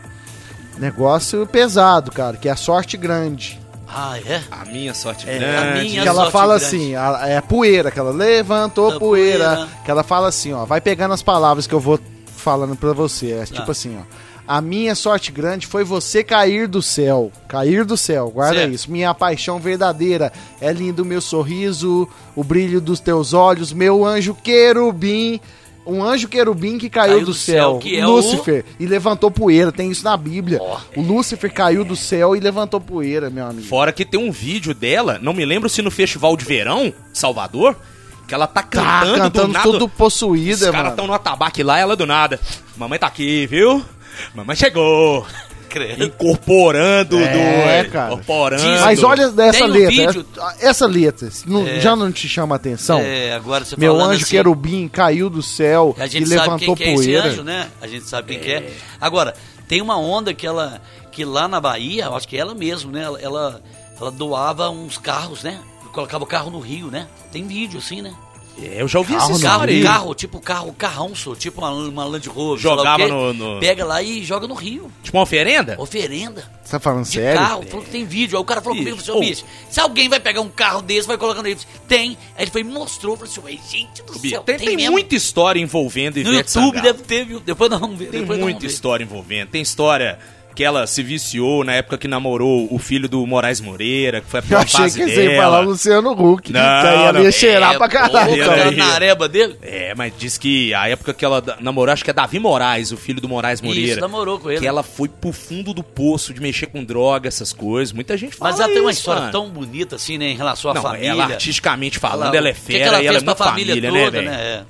Negócio pesado, cara, que é a Sorte Grande. Ah, é? A minha sorte É, grande. a minha que ela sorte fala grande. assim, a- é a poeira, que ela levantou A poeira, poeira. que ela fala assim, ó, vai pegando as palavras que eu vou falando pra você, é Ah. tipo assim, ó. A minha sorte grande foi você cair do céu, cair do céu, guarda Certo. isso. Minha paixão verdadeira é lindo o meu sorriso, o brilho dos teus olhos, meu anjo querubim, um anjo querubim que caiu, do, céu, que é Lúcifer, e levantou poeira, tem isso na Bíblia. Ó. O Lúcifer caiu do céu e levantou poeira, meu amigo. Fora que tem um vídeo dela, não me lembro se no Festival de Verão, Salvador, que ela tá Tá cantando, do cantando nada. tudo Os possuída, caras mano. estão no atabaque lá, ela do nada. Mamãe tá aqui, viu? Mamãe chegou. Credo. Incorporando, É, doido. cara. Incorporando. Mas olha um letra. vídeo- Essa letra não- É. já não te chama a atenção? É, agora você Meu anjo assim, querubim caiu do céu A e gente sabe levantou quem que é poeira. esse anjo, né? A gente sabe quem que é. Agora, tem uma onda que ela, que lá na Bahia, eu acho que ela mesmo, né? Ela, ela, ela doava uns carros, né? Colocava o carro no rio, né? Tem vídeo assim, né? É, eu já ouvi Carro essa no Carro, história aí. carro, tipo carro, carrão, tipo uma, uma Land Rover. lá Jogava quê. no- no- Pega lá e joga no rio. Tipo uma oferenda? Oferenda. Você tá falando De sério? carro, falou que tem vídeo. Aí o cara falou Bicho, comigo, falou assim, bicho, se alguém vai pegar um carro desse, vai colocando ele. Tem. Aí ele foi e mostrou, falou assim, ué, gente do céu, Tem, tem mesmo? muita história envolvendo No Ivete YouTube Sangalo. deve ter, viu? Depois nós vamos ver. Tem muita história envolvendo. Tem história que ela se viciou na época que namorou o filho do Moraes Moreira, que foi a Eu pior achei fase que você ia dela. falar Luciano Huck. Não, que aí ela ia cheirar É, pra caralho. porra, na areba dele. É, mas diz que a época que ela namorou, acho que é Davi Moraes, o filho do Moraes Moreira. Isso, namorou com ele. Que ela foi pro fundo do poço de mexer com droga, essas coisas. Muita gente fala Mas ela tem uma isso, história mano. tão bonita assim, né, em relação à Não, família. ela artisticamente falando, Ela- ela é o que que fera ela e ela é fez pra muito família família, toda, né, velho? né?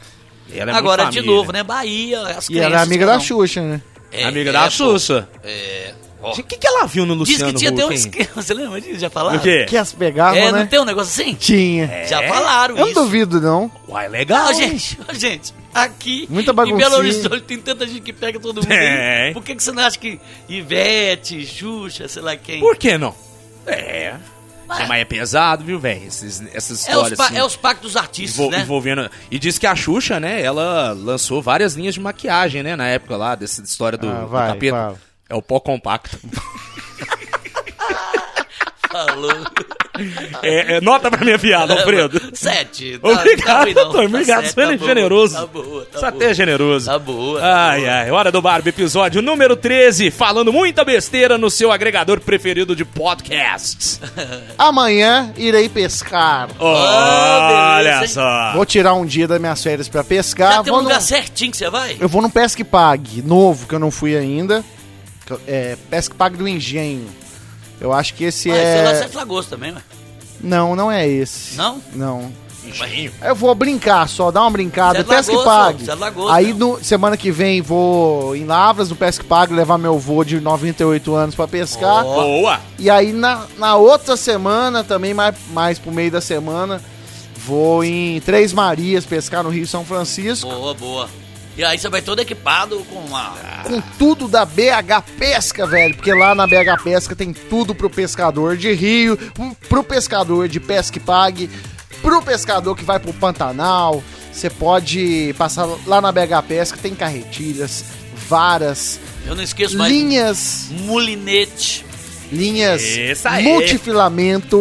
é. Ela é Agora, de novo, né, Bahia, as E ela é amiga da Xuxa, né? É, Amiga é, da. Xuxa. É. O que, que ela viu no Diz Luciano que tinha até um esquema, <laughs> você lembra disso? Já falaram? O quê? Que as pegavam, É, né? não tem um negócio assim? Tinha. Já falaram É? Eu não duvido, não. Uai, legal, gente, ó, <laughs> gente, aqui Muita em Belo. Horizonte tem tanta gente que pega todo mundo. Tem. aí. Por que, que você não acha que Ivete, Xuxa, sei lá quem? Por que não? É. Mas- Mas é pesado, viu, velho? Essas é, os histórias. assim, é os pactos dos artistas, envol- né? envolvendo. E diz que a Xuxa, né, ela lançou várias linhas de maquiagem, né, na época lá, dessa história do, Ah, do vai, capeta. fala. É o pó compacto. <laughs> Falou. É, é, nota pra minha piada, Alfredo. Sete. Tá- Obrigado, tá. Antônio. Tá Obrigado, sete, você é boa, generoso. Tá boa, tá boa. até é generoso. Tá boa. tá Ai, boa. ai, hora do Barbie, episódio número 13, falando muita besteira no seu agregador preferido de podcasts. <laughs> Amanhã irei pescar. Olha beleza, hein? só. Vou tirar um dia das minhas férias pra pescar. Já tem um Vou no- lugar certinho que você vai? Eu vou no Pesque Pague, novo, que eu não fui ainda. É, Pesque Pague do Engenho. Eu acho que esse Ah, esse é lá é... Sete Lagoas também, ué. Não, não é esse. Não? Não. Engenho. Eu vou brincar só, dar uma brincada. Sete Pesque Lagoas, Pague. Lagoas, Aí né? no, semana que vem vou em Lavras, no Pesque Pague, levar meu vô de 98 anos pra pescar. Boa. E aí na, na outra semana, também mais, mais pro meio da semana, vou em Três Marias pescar no Rio São Francisco. Boa, boa. E aí você vai todo equipado com uma... Com tudo da BH Pesca, velho. Porque lá na BH Pesca tem tudo pro pescador de rio, um- pro pescador de pesca e pague, pro pescador que vai pro Pantanal. Você pode passar lá na BH Pesca, tem carretilhas, varas, Eu não esqueço mais. linhas, Mulinete. Linhas multifilamento.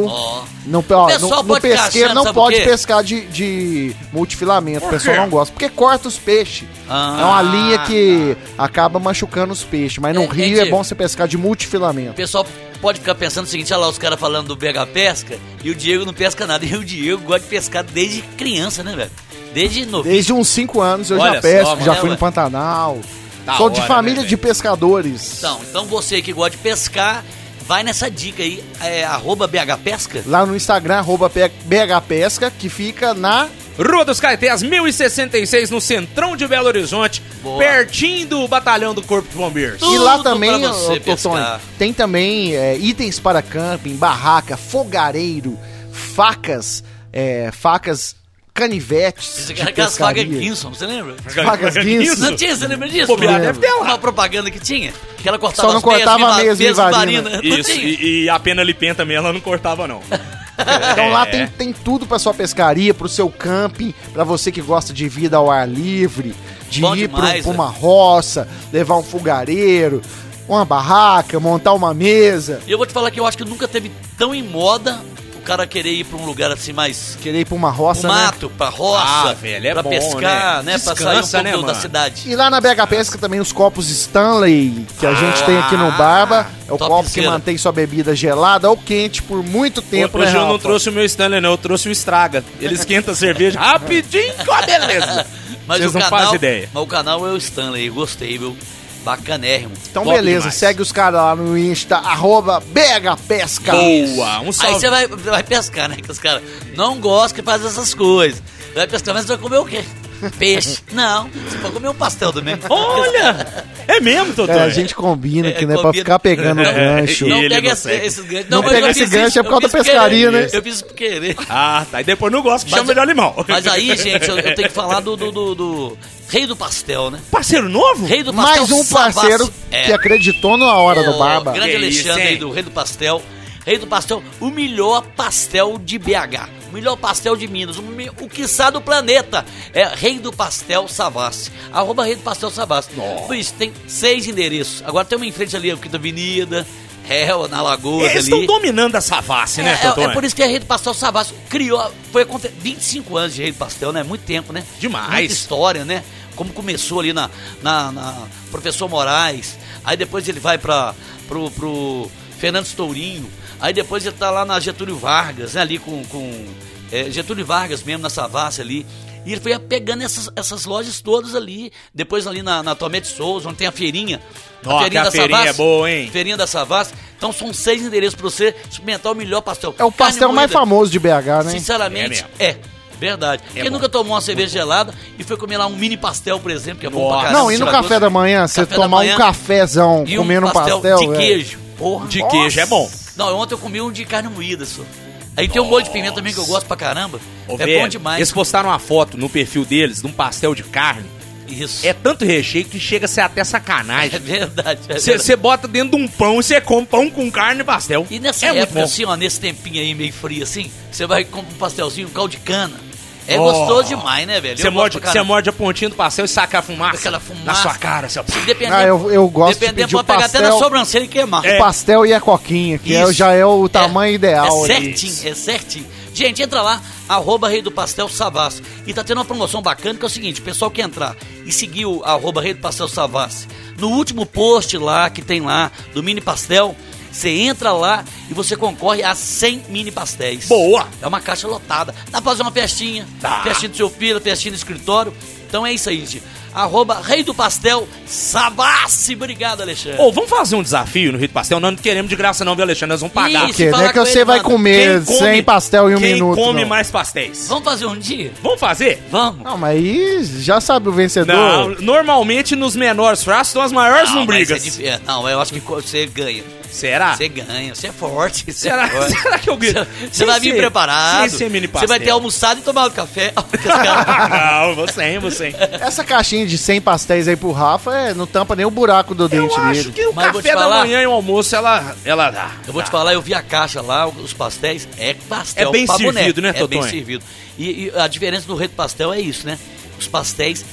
No, ó, no, no pesqueiro não pode pescar de, de multifilamento. O pessoal não gosta. Porque corta os peixes. Ah. é uma linha que acaba machucando os peixes. Mas no É, rio é bom você pescar de O multifilamento. pessoal pode ficar pensando o seguinte, olha lá os caras falando do BH Pesca e o Diego não pesca nada. E o Diego gosta de pescar desde criança, né, velho? Desde novo. Desde uns 5 anos eu Olha já pesco, só, já fui no Pantanal. Da Sou de hora, família né, de velho? pescadores. Então, então você que gosta de pescar, vai nessa dica aí, é arroba BH Pesca. Lá no Instagram, arroba P- BH Pesca, que fica na. Rua dos Caetés, 1066, no centrão de Belo Horizonte, Boa. pertinho do batalhão do Corpo de Bombeiros. Tudo e lá também, ô, pescar. tem também é, itens para camping, barraca, fogareiro, facas, é, facas canivetes. Cara aquelas fagas pescaria. Guinson, você lembra? Facas Guinso. Não tinha, você lembra disso? Bobear, Não deve ter lá. Uma propaganda que tinha? Que ela cortava Só não meias, cortava mesmo, meias Vivarina. Isso, e, e a pena Lipen também, ela não cortava, não. <laughs> Então lá É. tem, tem tudo para sua pescaria, pro seu camping, para você que gosta de vida ao ar livre, de Bom ir demais, pra né? uma roça, levar um fogareiro, uma barraca, montar uma mesa, E eu vou te falar que eu acho que nunca teve tão em moda o cara querer ir pra um lugar assim mais querer ir pra uma roça, né? mato, pra roça, Ah, velho, é pra bom, pescar, né? né? Pra sair um Descansa, pouco né, do- da cidade. E lá na BH Pesca também os copos Stanley, que a gente tem aqui no Barba. É o copo que mantém sua bebida gelada ou quente por muito tempo, Hoje né, eu não Rafa? trouxe o meu Stanley, não, eu trouxe o Estraga. Ele esquenta a cerveja rapidinho com a beleza. <laughs> Mas Vocês o não canal, fazem ideia. Mas o canal é o Stanley, gostei, viu? Bacanérrimo. Então Top beleza, demais. segue os caras lá no Insta, arroba BH Pesca. Boa, um Aí salve. você vai, vai pescar, né? Que os caras não gostam que faz essas coisas. Vai pescar, mas você vai comer o quê? <laughs> Peixe. Não, você pode comer um pastel também. Olha! <laughs> É mesmo, Totô? É, a gente combina que É, não é pra ficar pegando É, gancho. Não pega não esse, esses ganchos. Não mas pega esse gancho, isso, é por causa da pescaria, querer. né? Eu fiz por querer. Ah, tá. E depois não gosta, chama Mas- melhor limão. Mas aí, gente, eu, eu tenho que falar do, do, do- do Rei do Pastel, né? Parceiro novo? Rei do Pastel Mais um parceiro É. que acreditou na hora do O Barba. grande Que Alexandre isso, do Rei do Pastel. Rei do Pastel, o melhor pastel de BH. O melhor pastel de Minas, o, me- o quiçá do planeta. É Rei do Pastel Savassi. Arroba Rei do Pastel Savassi. Luiz, tem seis endereços. Agora tem uma em frente ali, a Quinta Avenida, é, na Lagoa Eles estão dominando a Savassi, né, É, é, é por isso que é Rei do Pastel Savassi. Criou, foi aconte- 25 anos de Rei do Pastel, né? Muito tempo, né? Demais. Muita história, né? Como começou ali na, na, na Professor Moraes, aí depois ele vai para pro, pro Fernando Stourinho, aí depois ele tá lá na Getúlio Vargas, né? Ali com, com é, Getúlio Vargas mesmo, na Savassi ali. E ele foi pegando essas, essas lojas todas ali. Depois ali na, na Tomé de Souza, onde tem a feirinha. Ó, que a feirinha é boa, hein? Feirinha da Savassi. Então são seis endereços para você experimentar o melhor pastel. É o Carne pastel mais moída. famoso de BH, né? Sinceramente, É é. Verdade. Quem bom. nunca tomou uma cerveja gelada e foi comer lá um mini pastel, por exemplo, que é bom Nossa. pra caramba. Não, e no café da manhã, você tomar manhã um cafezão e comendo um pastel. de é. queijo. Porra. De queijo é bom. Não, ontem eu comi um de carne moída, só. Aí tem um molho de pimenta também que eu gosto pra caramba. Ô, é velho, bom demais. Eles postaram uma foto no perfil deles de um pastel de carne. Isso. É tanto recheio que chega a ser até É sacanagem. verdade. é verdade. Você bota dentro de um pão e você come pão com carne e pastel. E nessa é muito época, assim, ó, nesse tempinho aí meio frio assim, você vai com um pastelzinho, um caldo de cana. É Oh. gostoso demais, né, velho? Você morde, você morde a pontinha do pastel e saca a fumaça, Aquela fumaça. na sua cara. Seu... Se depender, Ah, eu- eu gosto de depender, pedir o pode pegar até na pastel- sobrancelha e queimar. O pastel e a coquinha, que é- já é o tamanho ideal. É ali. certinho, é certinho. Gente, entra lá, arroba Rei do Pastel Savassi. E tá tendo uma promoção bacana que é o seguinte: o pessoal que entrar e seguir o arroba Rei do Pastel Savassi, no último post lá que tem lá do mini pastel, você entra lá e você concorre a 100 mini pastéis. Boa! É uma caixa lotada. Dá pra fazer uma festinha, Dá. festinha do seu filho, festinha no escritório. Então é isso aí, gente. Arroba Rei do Pastel Savassi. Obrigado, Alexandre. Ô, vamos fazer um desafio no Rito Pastel? Nós não queremos de graça não, viu, Alexandre? Nós vamos pagar. Porque Se não é que você ele, vai comer Quem come- 100 pastel em um Quem minuto. come não. mais pastéis? Vamos fazer um dia? Vamos fazer? Vamos. Não, mas aí já sabe o vencedor. Não, normalmente nos menores frascos estão as maiores Não, mas lombrigas. é é, não, eu acho que você ganha. Será? Você ganha, você é forte. Você Será, é forte. será que eu ganho? Você- vai vir ser- preparado. sem ser mini Você vai ter pastel. almoçado e tomado café. <laughs> não, você, você. Essa caixinha de 100 pastéis aí pro Rafa é, não tampa nem o buraco do Eu dente acho dele. que o Mas eu vou te café da falar- manhã e o almoço, ela, ela dá. Eu vou te falar, eu vi a caixa lá, os pastéis, é pastel É bem boneco. servido, né, É bem Totonho? servido. E, e a diferença do rei do pastel é isso, né? Os pastéis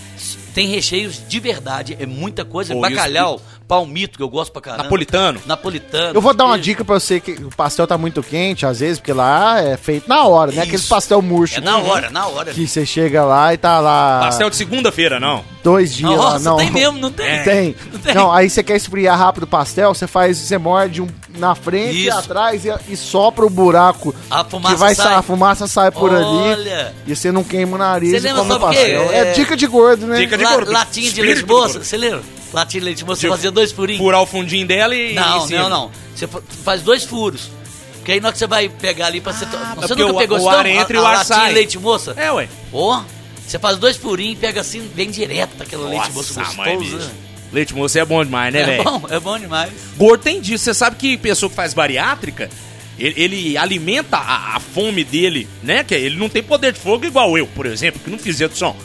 têm recheios de verdade, é muita coisa. Pô, Bacalhau, palmito, que eu gosto pra caramba. Napolitano. Napolitano. Eu vou dar uma queijo. dica pra você que o pastel tá muito quente, às vezes, porque lá é feito na hora, né? Aqueles Isso. pastel murcho. É na hora, na hora. Que você chega lá e tá lá Pastel de segunda-feira, não. Dois dias lá. Nossa, Não, tem mesmo, não tem? É. Tem. Não tem. Não, aí você quer esfriar rápido o pastel, você faz, você morde um na frente e Isso. atrás e, e sopra o buraco. A fumaça que vai sai. sa- a fumaça sai por ali. Olha. E você não queima o nariz Você e come o pastel. É, É- dica de gordo, né? Dica de La- gordo. latinha de leite moça, você lembra? Latinha de leite moça, você fazia dois furinhos. Furar o fundinho dela e. Não, não, não. Você fa- faz dois furos. Porque aí na hora que você vai pegar ali pra você... é você porque nunca o- pegou o ar não? entra a, e o ar latinha sai. de leite moça? É, ué. Ó, você faz dois furinhos e pega assim, bem direto aquele leite mãe, gostoso. bicho. né? Leite moço é bom demais, né, É velho? bom, é bom demais. Gordo tem disso. Você sabe que pessoa que faz bariátrica, ele, ele alimenta a, a fome dele, né? Que ele não tem poder de fogo igual eu, por exemplo, que não fiz som.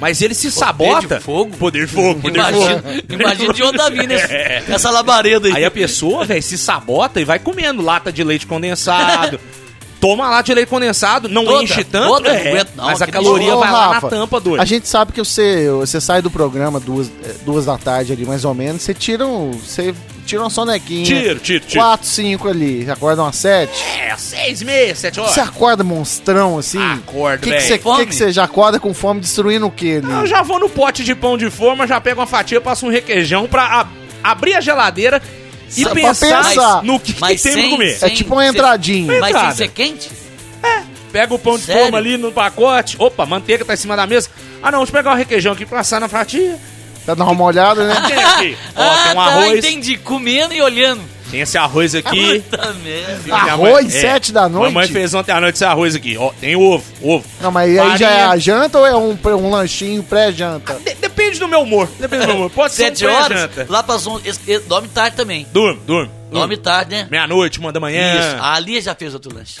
Mas ele se sabota. de fogo? Poder de fogo, poder de Imagina, fogo. imagina de onde tá <laughs> esse- É. essa labareda aí. Aí a pessoa, velho, se sabota e vai comendo lata de leite condensado. <laughs> Toma lata de leite condensado, não Toda, enche tanto, toda, é, não aguento não, mas a caloria vai lá na Rafa, tampa, doido. A gente sabe que você, você sai do programa duas, eh, duas da tarde ali, mais ou menos, você tira um, você tira uma sonequinha. Tiro, tiro, tiro. Quatro, cinco ali, você acorda umas sete. É, seis meses, sete horas. Você acorda monstrão assim? Acordo, que que velho. você, Fome? que que você já acorda com fome destruindo o quê ali? Eu já vou no pote de pão de forma, já pego uma fatia, passo um requeijão pra a- abrir a geladeira e Só pra pensar pensar. no que, que Mas tem pra sem- comer. É tipo uma sem- entradinha. Mas Entrada. sem ser quente? Pega o pão de Sério? forma ali no pacote. Opa, manteiga tá em cima da mesa. Ah, não, deixa eu pegar o requeijão aqui pra passar na fatia. Pra dar uma olhada, né? Tem aqui. Ó, ah, tem um tá, arroz. entendi. Comendo e olhando. Tem esse arroz aqui. Puta merda. Arroz, sete da noite? Mamãe fez ontem à noite esse arroz aqui. Ó, tem ovo, ovo. Não, mas aí já é a janta ou é um, um lanchinho pré-janta? De- depende do meu humor. Depende do meu humor. Pode ser um Sete horas, pré-janta. lá pras onze. esse- esse- Dorme tarde também. Durme, durme. Dorme tarde, né? Meia-noite, uma da manhã. Isso. A Lia já fez outro lanche.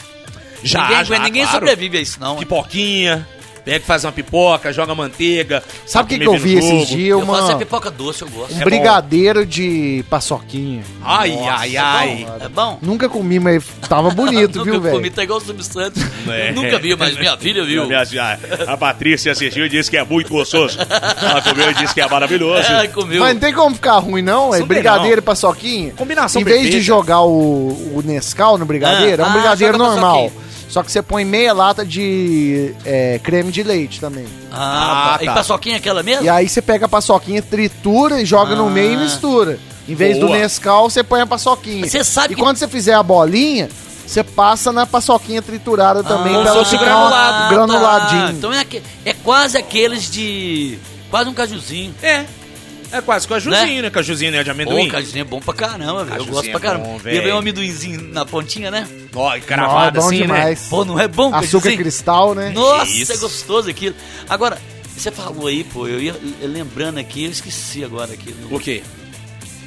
Já, ninguém já, ninguém claro. sobrevive a isso, não. Pipoquinha. Pega e faz uma pipoca, joga manteiga. Sabe o que, que eu vi esses dias? Eu faço a Uma, pipoca doce, eu gosto. um É brigadeiro de paçoquinha. Ai, ai, ai. É bom? Nunca comi, mas tava bonito, <laughs> Nunca viu, comi, velho? tá igual o Silvio Santos. É. Nunca vi, mas minha filha viu. Minha- a, a Patrícia assistiu e disse que é muito gostoso. Ela comeu e disse que é maravilhoso. É, comeu. Mas não tem como ficar ruim, não, é brigadeiro não. e paçoquinha. Combinação Em vez de perfeita. jogar o, o Nescau no brigadeiro, Ah, é um ah, brigadeiro joga normal. paçoquinha. Só que você põe meia lata de é, creme de leite também. Ah, Ah, e tá. paçoquinha é aquela mesmo? E aí você pega a paçoquinha, tritura e joga no Ah. meio e mistura. Em vez do Boa. Nescau, você põe a paçoquinha. Você sabe e que- quando você fizer a bolinha, você passa na paçoquinha triturada também como pra se ela fosse ficar granulado. granuladinho. Tá. Então é, é quase aqueles de... Quase um cajuzinho. É. É quase cajuzinho, né? Cajuzinho né? de amendoim. Pô, cajuzinho é bom pra caramba, velho. Eu gosto pra é caramba. bom, e vem um amendoinzinho na pontinha, né? Ó, Ó, cravada bom assim, né? demais. Pô, não é bom Açúcar cajuzinho? cristal, né? Nossa, Isso. é gostoso aquilo. Agora, você falou aí, pô, eu ia lembrando aqui, eu esqueci agora aqui. O quê?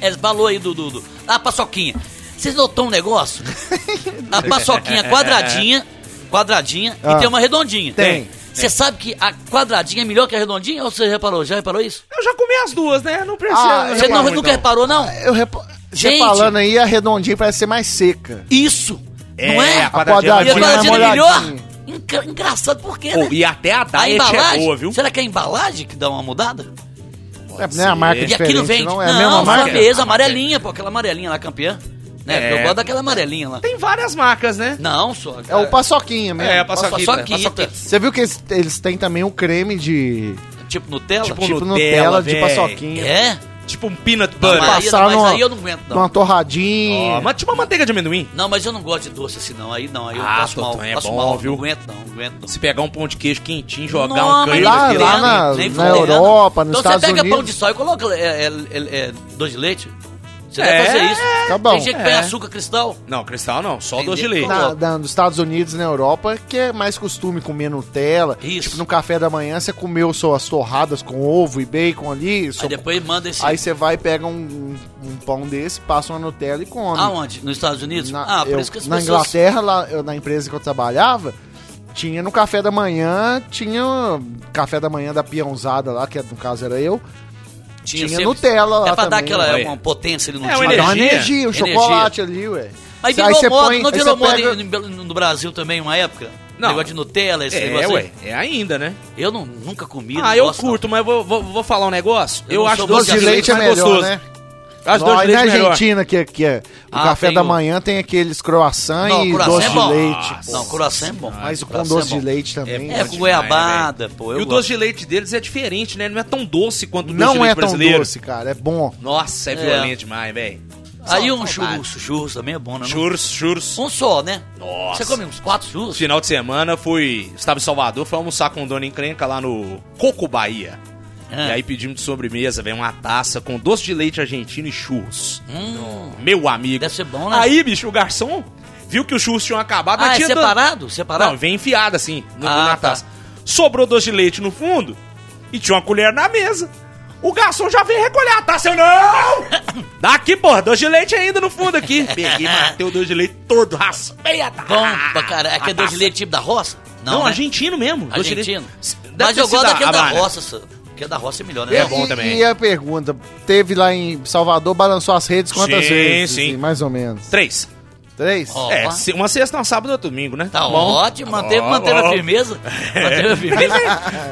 É, falou aí do, do, do- Ah, paçoquinha. Vocês notou um negócio? <laughs> A paçoquinha quadradinha, quadradinha, Ah. e tem uma redondinha. Tem. Você sabe que a quadradinha é melhor que a redondinha? Ou você reparou? Já reparou isso? Eu já comi as duas, né? Não precisa. Ah, Você não, nunca então. reparou, não? Eu repo... Você Gente. falando aí, a redondinha parece ser mais seca. Isso! É, não é? a A quadradinha E a quadradinha é é melhor? molhadinha. Engra- engraçado, por quê, Pô, né? e até a A diet é embalagem, boa, viu? será que é a embalagem que dá uma mudada? É, né, a marca. E diferente, aquilo vende. não Não, é a mesma só marca? mesmo, amarelinha, pô, aquela amarelinha lá, campeã. Né? É. Eu gosto daquela amarelinha lá. Tem várias marcas, né? Não, só. É o paçoquinha mesmo. É, a paçoquita. Paçoquita. paçoquita. Você viu que eles, eles têm também o creme de... Tipo Nutella? Tipo Tipo Nutella, Nutella, de paçoquinha. É? Tipo um peanut Não, butter. mas, aí, Passar mas numa- aí eu não aguento, não. Numa torradinha. Ó, mas tipo uma manteiga de amendoim. Não, mas eu não gosto de doce assim, não. Aí não, aí eu Ah, passo mal. É passo bom, mal, viu? Não aguento, não, não aguento, não. Se pegar um pão de queijo quentinho, jogar Não, um canho lá- lá na- nem na fudendo. Europa, nos então Estados você pega pão Unidos. de sol e coloca é, é, é, é, doce de leite. Você É, deve fazer isso. Tá bom. Tem gente que É. pega açúcar cristal. Não, cristal não, só doce de leite. Na, na- nos Estados Unidos e na Europa, que é mais costume comer Nutella. Isso. Tipo, no café da manhã você comeu suas torradas com ovo e bacon ali. Aí seu- depois manda esse. Aí você vai, pega um, um pão desse, passa uma Nutella e come. Aonde? Nos Estados Unidos? Na, ah, por eu- isso que as na pessoas... Inglaterra, lá, eu- na empresa que eu trabalhava, tinha no café da manhã, tinha café da manhã da peãozada lá, que no caso era eu. Tinha sempre- Nutella lá É pra dar também, aquela ué. uma potência ali no É, uma Pra dar uma Energia. energia, Energia. chocolate ali, ué. Mas Aí virou você moda, põe- não aí virou moda pega- no Brasil também uma época? Não. Negócio de Nutella, esse É, negócio ué, aí. é ainda, né? Eu não, nunca comi. Ah, eu gosto, não. curto, mas vou, vou, vou falar um negócio. Eu Eu, acho sou doce Doce de leite é mais melhor, gostoso. né? De na melhor. Argentina, que, que é, o Ah, café tem da o- manhã tem aqueles croissant Não, e croissant doce é bom. de leite. Nossa. Não, croissant é bom. Mas com Croissant doce é de bom. leite também. É, com goiabada, né, pô. E Eu o gosto. doce de leite deles é diferente, né? Não é tão doce quanto o doce de Não leite é tão brasileiro. doce, cara. É bom. Nossa, é, É. violento demais, velho. Aí um churros, churros também é bom, né? não? Churros, churros. Um só, né? Nossa. Você come uns quatro churros? Final de semana fui. Estava em Salvador, fui almoçar com o Dona Encrenca lá no Coco Bahia. Ah. E aí pedimos de sobremesa, velho, uma taça com doce de leite argentino e churros. Hum, Meu amigo. deve ser bom, né? Aí, bicho, o garçom viu que os churros tinham acabado, ah, é tinha do- separado? Separado? Não, vem enfiado assim, no, Ah, na tá. taça. Sobrou doce de leite no fundo e tinha uma colher na mesa. O garçom já veio recolher a taça. Eu não! <laughs> Daqui, porra, doce de leite ainda no fundo aqui. <laughs> Peguei, matei o doce de leite todo, raspei a taça. Bom pra caralho. É que é doce de leite tipo da roça? Não, né? argentino mesmo. doce de leite. Argentino. Mas eu gosto daquele da Havana. roça, só. Porque da roça é melhor, né? É E- bom e- também. E a pergunta, teve lá em Salvador, balançou as redes quantas Sim, vezes? sim. assim, mais ou menos. Três. Três? É, uma sexta, uma sábado e outro domingo, né? Tá bom. ótimo, manteve, manteve ó. a firmeza. <laughs> Manteve a firmeza.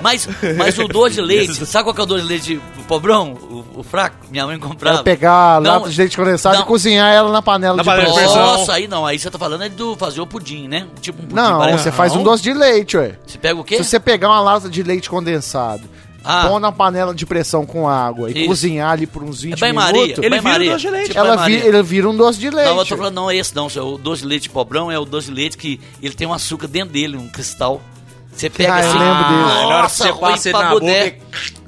mas, mas o doce de leite, <laughs> sabe qual que é o doce de leite o pobrão? O, o fraco? Minha mãe comprava. Pra pegar a lata de leite condensado não. e cozinhar ela na panela Na de panela pressão. Nossa, aí não, aí você tá falando é do fazer o pudim, né? Tipo um pudim. Não, parece- você faz um doce de leite, ué. Você pega o quê? Se você pegar uma lata de leite condensado, Ah. pôr na panela de pressão com água e Isso. cozinhar ali por uns 20 É minutos, Ele vira banho-maria. doce de leite. Tipo ela vi, ele vira um doce de leite. Não, eu tô falando, não é esse não. O doce de leite pobrão é o doce de leite que ele tem um açúcar dentro dele, um cristal. Você pega Ah, eu assim. lembro dele. Na hora que Nossa, você passa ele na boca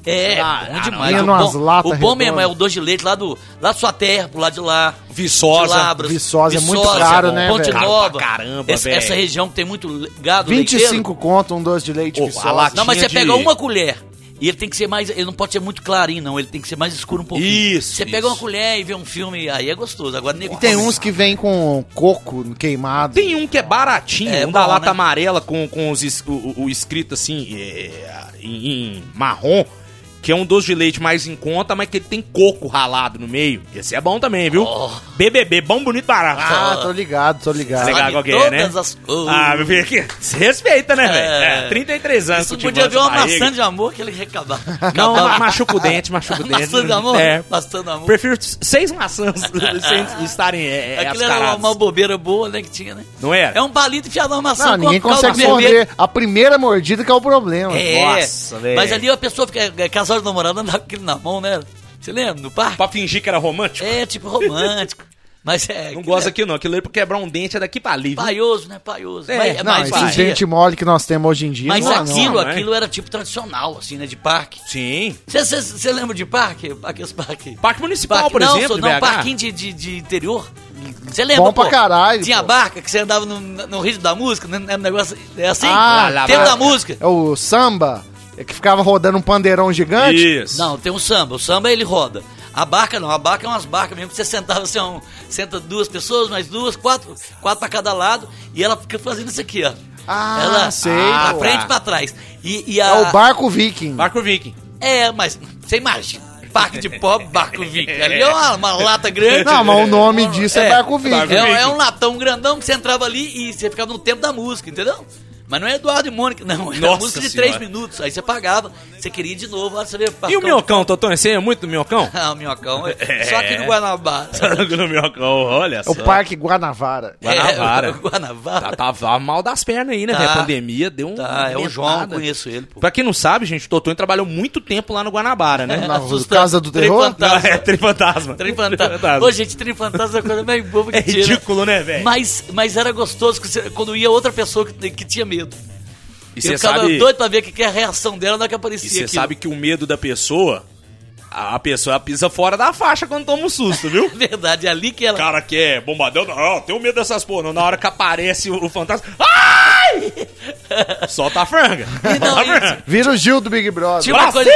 É, Ah, bom ah, demais. o bom, latas o bom mesmo é o doce de leite lá, do, lá da sua terra, pro lado de lá. Viçosa. de Labras, Viçosa é muito caro, né, Ponte velho? Nova. pra caramba, velho. Essa região que tem muito gado leiteiro. 25 conto um doce de leite Ô, viçosa. Não, mas você pega de- uma colher E ele tem que ser mais. Ele não pode ser muito clarinho, não. Ele tem que ser mais escuro um pouquinho. Isso, Você pega uma colher e vê um filme, aí é gostoso. Agora nego E tem uns que vem com coco queimado. Tem um que é baratinho, É um da lata né? amarela com, com os, o- o escrito assim, é, em, em marrom, que é um doce de leite mais em conta, mas que ele tem coco ralado no meio. Esse é bom também, viu? Oh. BBB, bom, bonito, barato. Ah, tô ligado, tô ligado. Legal Sabe qual é, né? as coisas. Ah, meu filho, aqui, se respeita, né, velho? É. É, 33 anos. Isso podia ver uma barriga. maçã de amor que ele recabava. Não, ma- machuca o dente, machuca o <laughs> dente. Maçã de amor? É. Maçã de amor. Prefiro seis maçãs <laughs> sem estarem é, é, Aquilo era uma, bobeira boa, né, que tinha, né? Não era? É um palito enfiado numa maçã Não, com ninguém consegue morder. A primeira mordida que é o problema. É, Nossa, velho. mas ali a pessoa fica é, casal de namorado andava com aquilo na mão, né? Você lembra? No parque? Pra fingir que era romântico? É, tipo romântico. <laughs> Mas é. Não gosta é aquilo não. Aquilo ali pra quebrar um dente é daqui pra ali. viu? Paioso, né? Paioso. É, mas, não, mas, esse dia- dente mole que nós temos hoje em dia. mas não, aquilo, não, né? aquilo era tipo tradicional, assim, né? De parque. Sim. Você lembra de parque? Aqueles parques. Parque Municipal, Parque- por não, exemplo, sou- de não, BH. parquinho de, de, de interior. Você lembra, Bom pra caralho, Tinha pô. barca que você andava no, no ritmo da música, né? Um negócio é assim? Ah, lá, tempo lá. da música. É o samba, é que ficava rodando um pandeirão gigante. Isso. Não, tem um samba. O samba ele roda. A barca não, a barca é umas barcas mesmo que você sentava assim, um, senta duas pessoas, mais duas, quatro, quatro pra cada lado, e ela fica fazendo isso aqui, ó. Ah, ela, sei, Pra pô. frente e pra trás. E, e a, É o barco viking. Barco Viking. É, mas você imagina. Parque de pobre, barco viking. Ali é uma, uma lata grande. Não, mas o nome disso é, É, barco viking. É, Viking. é um latão grandão que você entrava ali e você ficava no tempo da música, entendeu? Mas não é Eduardo e Mônica, não. Era Nossa música de Senhora. três minutos. Aí você pagava, você queria ir de novo, lá você vê E o minhocão, Totão? Você é muito do minhocão? <laughs> Ah, o minhocão. <laughs> é- Só aqui no Guanabara. <laughs> no minhocão, olha É só. o Parque Guanavara. Guanabara. É, o Guanabara. Tá, tava mal das pernas aí, né, Tá. A pandemia deu um. Tá, é o João, eu conheço ele, pô. Pra quem não sabe, gente, o Totão trabalhou muito tempo lá no Guanabara, né? Na Assustante. Casa do Terror? fantasma. É, Trifantasma. Trem fantasma. Ô, gente, trem fantasma é a coisa mais boba que É tinha, né? ridículo, né, velho? Mas, mas era gostoso quando ia outra pessoa que, que tinha medo. E eu você ficava sabe, doido pra ver o que, que é a reação dela na hora que e aparecia você aquilo. sabe que o medo da pessoa, a pessoa pisa fora da faixa quando toma um susto, viu? É <laughs> verdade, é ali que ela... cara que é bombadão, não, tenho medo dessas porra. não. Na hora que aparece o, o fantasma, ai! <laughs> Solta a franga. <laughs> E não, a e- franga. Vira o Gil do Big Brother. Tinha uma, coisa,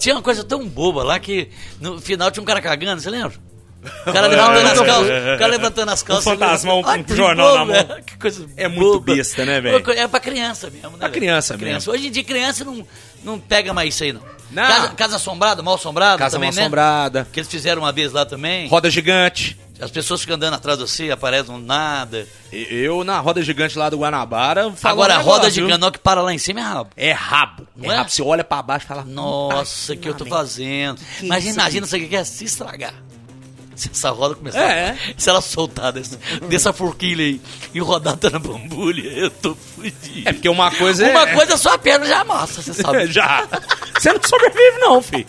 tinha uma coisa tão boba lá que no final tinha um cara cagando, você lembra? O cara levantando as calças. O cara levantando as calças. fantasmão com Ai, um que jornal na mão. Que coisa É muito boba. besta, né, velho? É pra criança mesmo, né? Pra velho? criança mesmo. Hoje em dia, criança não, não pega mais isso aí, não. Não. Casa, casa assombrada, mal assombrada Casa também, mal né? assombrada, Que eles fizeram uma vez lá também. roda gigante. As pessoas ficam andando atrás de você, aparecem do nada. Eu, na roda gigante lá do Guanabara, falo Agora, um a roda viu? canal que para lá em cima é rabo. É rabo. Não é é? rabo. Você olha pra baixo e fala... Nossa, o que eu tô fazendo? que Mas é isso imagina isso aqui que é se estragar. Se <laughs> essa roda começar. É. Se ela soltar dessa, dessa forquilha aí e rodar tá na bambulha, eu tô fudido. É porque uma coisa é... Uma coisa só a perna já amassa, você sabe. <laughs> Já. Você não sobrevive, não, filho.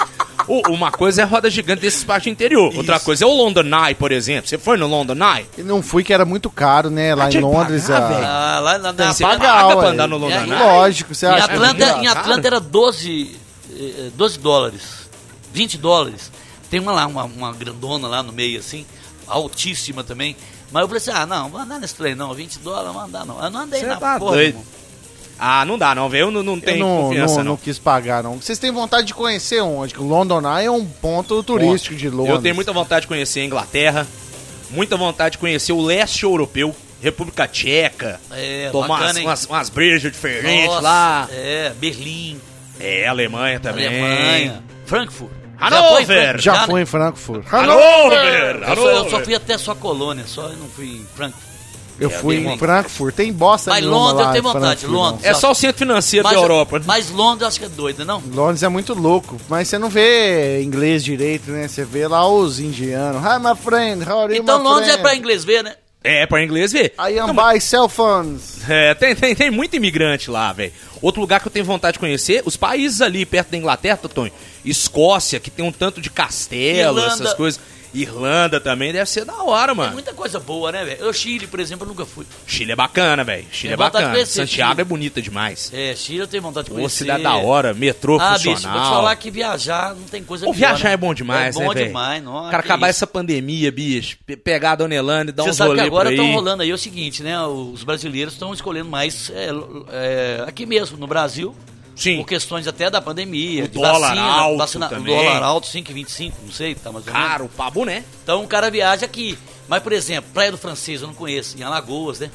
O- Uma coisa é a roda gigante desses parques interior. Outra coisa é o London Eye, por exemplo. Você foi no London Eye? Não fui que era muito caro, né? Lá Ah, em Londres. pagar, a- velho. Ah, lá na, na, Você na- paga, pra andar no London É, Eye? Lógico, você em, acha que é Atlanta, em? Atlanta era 12, eh, 12 dólares. 20 dólares. Tem uma lá, uma, uma grandona lá no meio, assim, altíssima também. Mas eu falei assim, ah, não, vou andar nesse trem não, 20 dólares, não vou andar não. Eu não andei Você na tá porra, doido. irmão. Ah, não dá não, velho. Eu não, não Eu não, confiança, não, não. não quis pagar, não. Vocês têm vontade de conhecer onde? Que o London Eye é um ponto turístico de Londres. Eu tenho muita vontade de conhecer a Inglaterra, muita vontade de conhecer o leste europeu, República Tcheca, É, tomar bacana, umas, umas, umas brejas diferentes Nossa, lá. É, Berlim, É, Alemanha também. Alemanha, Frankfurt. Foi Frankfurt? Já né? fui em Frankfurt. Hannover! Eu só, eu só fui até sua colônia, só eu não fui em Frankfurt. Eu É, fui em. Frankfurt. Tem bosta Mas Londres eu tenho vontade, Londres. não. É só o centro financeiro da Europa. né? mas Londres eu acho que é doida, não? Londres é muito louco, mas você não vê inglês direito, né? Você vê lá os indianos. Hi, my friend, how are you, Então Londres é friend? pra inglês ver, né? É, pra inglês ver. I am by cell phones. É, tem, tem, tem muito imigrante lá, velho. Outro lugar que eu tenho vontade de conhecer, os países ali perto da Inglaterra, Totonho. Escócia, que tem um tanto de castelo, Irlanda. essas coisas. Irlanda também deve ser da hora, Tem mano. muita coisa boa, né, velho? O Chile, por exemplo, eu nunca fui. Chile é bacana, velho. Chile é bacana. conhecer Santiago Chile. é bonita demais. É, Chile eu tenho vontade de Ô, conhecer. cidade da hora, metrô Ah, funcional. bicho, vou te falar que viajar não tem coisa Ô, viajar né? é bom demais, é né, bom velho? demais, não. Cara, acabar essa pandemia, bicho, pe- pegar a Dona Elane e dar Você uns sabe que rolê agora estão rolando aí o seguinte, né? Os brasileiros estão escolhendo mais é, é, aqui mesmo, no Brasil, Sim. Por questões até da pandemia, O dólar vacina, alto vacina, também. O dólar alto, 5,25, não sei, tá mais ou menos. Caro pra boné. Então o cara viaja aqui. Mas, por exemplo, Praia do Francês eu não conheço, em Alagoas, né?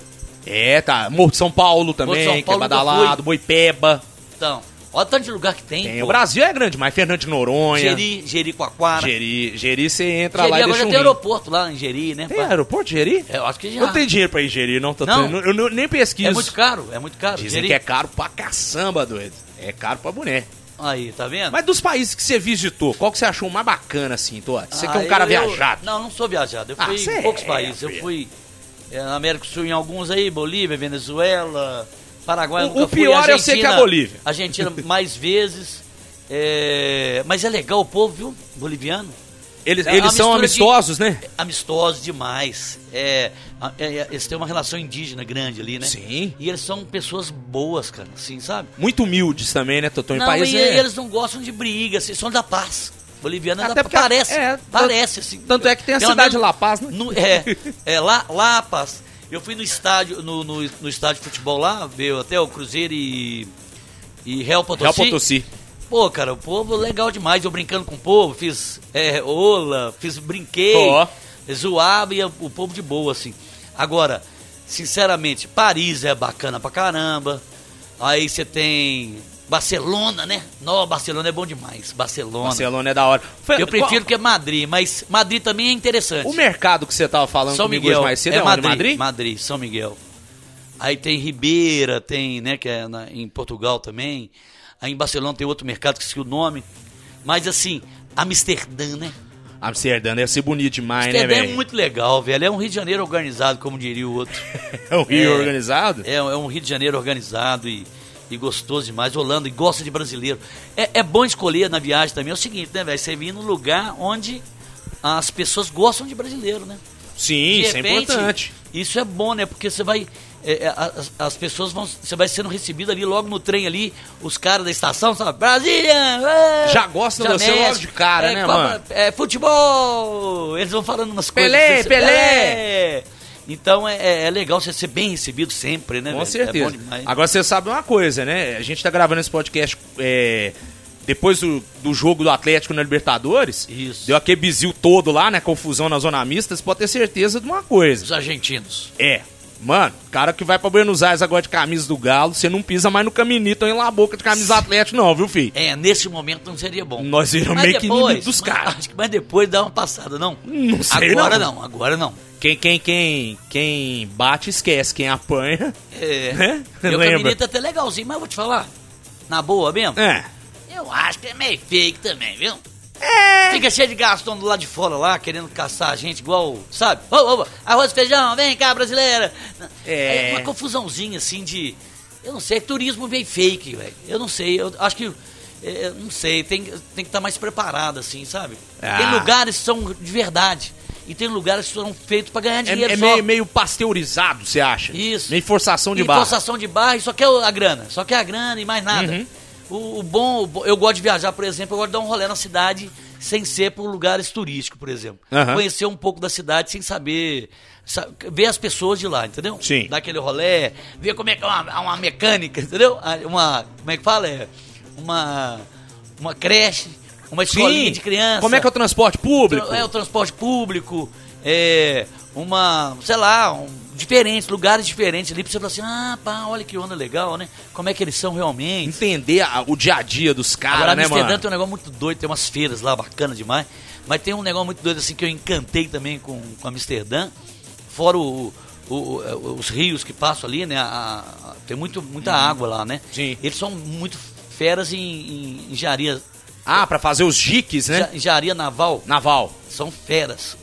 É, tá. Morro de São Paulo também, São Paulo que é badalado, Boipeba. Então, olha o tanto de lugar que tem. Tem. O Brasil é grande, mas Fernando de Noronha. Geri, Jericoacoara. Geri, Geri, você entra Jeri lá e agora deixa já tem aeroporto lá em Geri, né? Tem aeroporto de Geri? Eu acho que já. Eu não tenho dinheiro pra ir em Geri, não, Totô. Não? Eu, eu nem pesquiso. É muito caro, é muito caro. Dizem Jeri- que é caro pra caçamba, doido. É caro pra boné. Aí, tá vendo? Mas dos países que você visitou, qual que você achou mais bacana, assim, Tô? Você que é Ah, um cara eu- eu- viajado. Não, não sou viajado. Eu Ah, fui em poucos é, países. Eu filho. fui é, na América do Sul em alguns aí, Bolívia, Venezuela, Paraguai. eu O- o fui, pior eu sei que é a Bolívia. Argentina <laughs> mais vezes. É, mas é legal o povo, viu? Boliviano. Eles, É eles são mistura de- amistosos, né? Amistosos demais. É, é, é, eles têm uma relação indígena grande ali, né? Sim. E eles são pessoas boas, cara, assim, sabe? Muito humildes também, né, Totô? Em Não, país e é... eles não gostam de briga, assim, são da paz. Boliviano é Até da porque- parece, é, parece assim. tanto é que tem a cidade de menos La Paz, né? no- é, é lá, La Paz. Eu fui no estádio, no, no, no estádio de futebol lá, veio até o Cruzeiro e e Real Potosí. Real Potosí. Pô, cara, o povo legal demais. Eu brincando com o povo, fiz é, ola, fiz brinquei, Ó. zoava e o povo de boa, assim. Agora, sinceramente, Paris é bacana pra caramba. Aí você tem Barcelona, né? Não, Barcelona é bom demais. Barcelona. Barcelona é da hora. Foi- Eu prefiro qual- que é Madrid, mas Madrid também é interessante. O mercado que você tava falando São comigo Miguel, mais cedo é, é? Madrid, Madrid? Madrid, São Miguel. Aí tem Ribeira, tem, né, que é na- em Portugal também. Aí em Barcelona tem outro mercado que esqueci o nome. Mas assim, Amsterdã, né? Amsterdã deve ser bonito demais, né, Amsterdã é velho? muito legal, velho. É um Rio de Janeiro organizado, como diria o outro. <laughs> É um Rio É. organizado? É, é um Rio de Janeiro organizado e, e gostoso demais. Holanda e gosta de brasileiro. É, é bom escolher na viagem também. É o seguinte, né, velho? Você vir num lugar onde as pessoas gostam de brasileiro, né? Sim, isso é importante. Isso é bom, né? Porque você vai. É, é, as, as pessoas vão. Você vai sendo recebido ali logo no trem ali, os caras da estação, sabe? Brasília! é, Já gostam de você logo de cara, É, né, Copa- mano? É futebol! Eles vão falando umas coisas. Pelé, assim, Pelé! Pelé! Então é, é- é legal você ser bem recebido sempre, né? Com velho? certeza. É. Agora você sabe uma coisa, né? A gente tá gravando esse podcast é, depois do, do jogo do Atlético na Libertadores. Isso. Deu aquele bizil todo lá, né? Confusão na zona mista. Você pode ter certeza de uma coisa. Os argentinos. É. Mano, cara que vai pra Buenos Aires agora de camisa do Galo, você não pisa mais no caminito ou em La Boca de camisa Atlético, não, viu, filho? É, nesse momento não seria bom. Nós viramos Mas meio que inimigo dos caras. Acho que mais depois dá uma passada, não? Não sei, Agora não. não, agora não. Quem, quem, quem, quem bate, esquece. Quem apanha. É. Né? Meu Lembra? caminito é até legalzinho, mas eu vou te falar. Na boa mesmo? É. Eu acho que é meio fake também, viu? É. Fica cheio de gastão do lado de fora lá, querendo caçar a gente igual, sabe? Ô, ô, ô, arroz e feijão, vem cá, brasileira. É. uma confusãozinha assim de. Eu não sei, turismo veio fake, velho. Eu não sei, eu acho que. é, não sei, tem, tem que estar mais preparado, assim, sabe? Ah. Tem lugares que são de verdade. E tem lugares que foram feitos pra ganhar É, dinheiro é só. meio, meio pasteurizado, você acha? Isso. Meio forçação de e barra. forçação de barra e só quer a grana. Só quer a grana e mais nada. Uhum. O, o bom, o bom- eu gosto de viajar, por exemplo, eu gosto de dar um rolê na cidade sem ser por lugares turísticos, por exemplo. Aham. Conhecer um pouco da cidade sem saber. sa- ver as pessoas de lá, entendeu? Sim. Dar aquele rolê, ver como é que é uma, uma mecânica, entendeu? Ah, Uma. Como é que fala? É, uma. Uma creche, uma escolinha de criança. Como é que é o transporte público? É o transporte público, é uma, sei lá, um, diferentes, lugares diferentes ali pra você falar assim, ah, pá, olha que onda legal, né? Como é que eles são realmente. Entender a- o dia a dia dos Agora, caras, né, Amsterdã mano? tem um negócio muito doido, tem umas feiras lá bacana demais, mas tem um negócio muito doido assim que eu encantei também com, com Amsterdã, fora o, o- o- os rios que passam ali, né? a- a- tem muito, muita água lá, né? Sim. Eles são muito feras em, em engenharia, Ah, pra fazer os jiques, né? engenharia naval. Naval. são feras.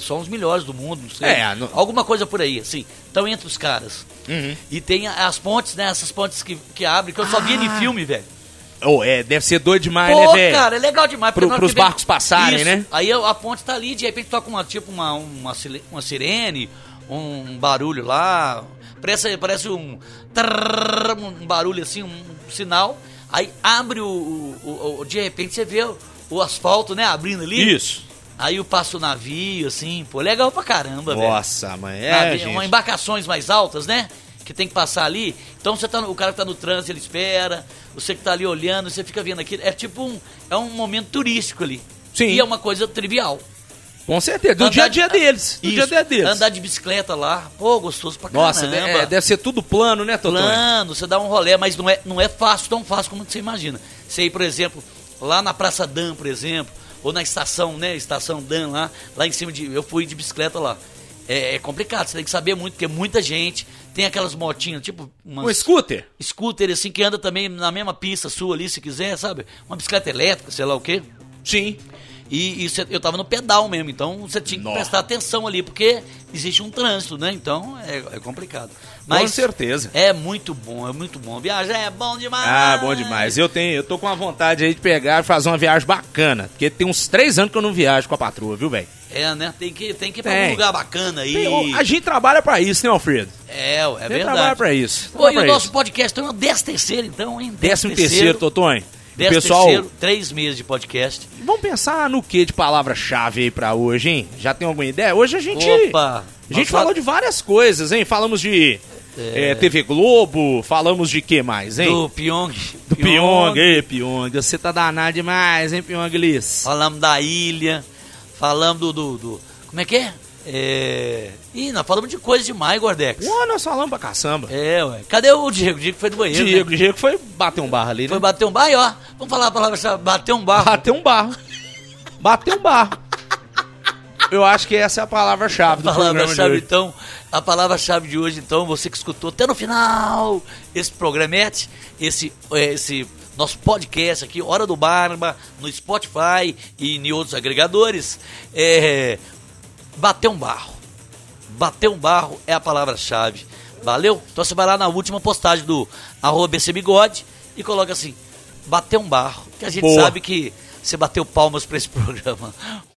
São os melhores do mundo, não sei. É, no- Alguma coisa por aí, assim. Estão entre os caras. Uhum. E tem as pontes, né? Essas pontes que, que abrem, que eu só via Ah. em filme, velho. Oh, é, deve ser doido demais, Pô, né, velho? cara, é legal demais. Pro- pros vem- barcos passarem, Isso. né? Aí a, ponte tá ali, de repente toca uma, tipo uma, uma, uma sirene, um barulho lá. Parece, parece um, um barulho assim, um, sinal. Aí abre o, o- o- De repente você vê o, o asfalto, né? Abrindo ali. Isso. Aí eu passo o navio, assim, pô, legal pra caramba, velho. Nossa, mãe. É, Navio- gente. uma embarcações mais altas, né? que tem que passar ali. Então você tá no- o cara que tá no trânsito, ele espera, você que tá ali olhando, você fica vendo aquilo. É tipo um, é um momento turístico ali. Sim. E é uma coisa trivial. Com certeza. Do Andar dia a de- dia deles. Do Isso, dia a dia deles. Andar de bicicleta lá, pô, gostoso pra Nossa, caramba. é, deve ser tudo plano, né, Totonho? Plano, você dá um rolê, mas não é, não é fácil, tão fácil como você imagina. Você ir, por exemplo, lá na Praça Dan, por exemplo, ou na estação, né, Estação Dan lá, lá em cima de. Eu fui de bicicleta lá. É, é complicado, você tem que saber muito, porque muita gente. Tem aquelas motinhas, tipo. Umas, Um scooter? scooter assim que anda também na mesma pista sua ali, se quiser, sabe? Uma bicicleta elétrica, sei lá o quê. Sim. E, e cê- eu tava no pedal mesmo, então você tinha que Nossa. prestar atenção ali, porque existe um trânsito, né? Então é, é complicado. Com certeza. É muito bom, é muito bom. Viajar é bom demais. Ah, bom demais. Eu tenho, eu tô com a vontade aí de pegar e fazer uma viagem bacana. Porque tem uns três anos que eu não viajo com a patroa, viu, velho? É, né? Tem que, tem que ir pra Tem. um lugar bacana aí. Tem- A gente trabalha pra isso, né, Alfredo? É, é A gente trabalha verdade. pra isso. Pô, e o nosso isso. podcast tem uma décimo terceiro, então, hein? Décimo terceiro, Totonho. Décimo pessoal, terceiro, três meses de podcast. vamos pensar no que de palavra-chave aí pra hoje, hein? Já tem alguma ideia? Hoje a gente... Opa! A gente falou de várias coisas, hein? Falamos de eh, TV Globo, falamos de que mais, hein? Do Pyong. Do Pyong, ei, Pyong, você tá danado demais, hein, Pyong Liz? Falamos da ilha. Falamos do, do, do- Como é que é? É. Ih, nós falamos de coisa demais, Gordex. Ô, nós falamos pra caçamba. É, ué. Cadê o Diego? O Diego foi do banheiro. né? Diego, Diego foi bater um barro ali, né? Foi bater um barro, aí, ó. Vamos falar a palavra chave, bater um barro. Bater um barro. Bater um barro. Eu acho que essa é a palavra-chave do A programa hoje. então, a palavra-chave de hoje, então, você que escutou até no final esse programete, esse, eh, esse nosso podcast aqui, Hora do Barba, no Spotify e em outros agregadores, é, bater um barro. Bater um barro é a palavra-chave. Valeu? Então você vai lá na última postagem do arroba BC Bigode e coloca assim, bater um barro, que a gente Boa. sabe que você bateu palmas pra esse <laughs> programa.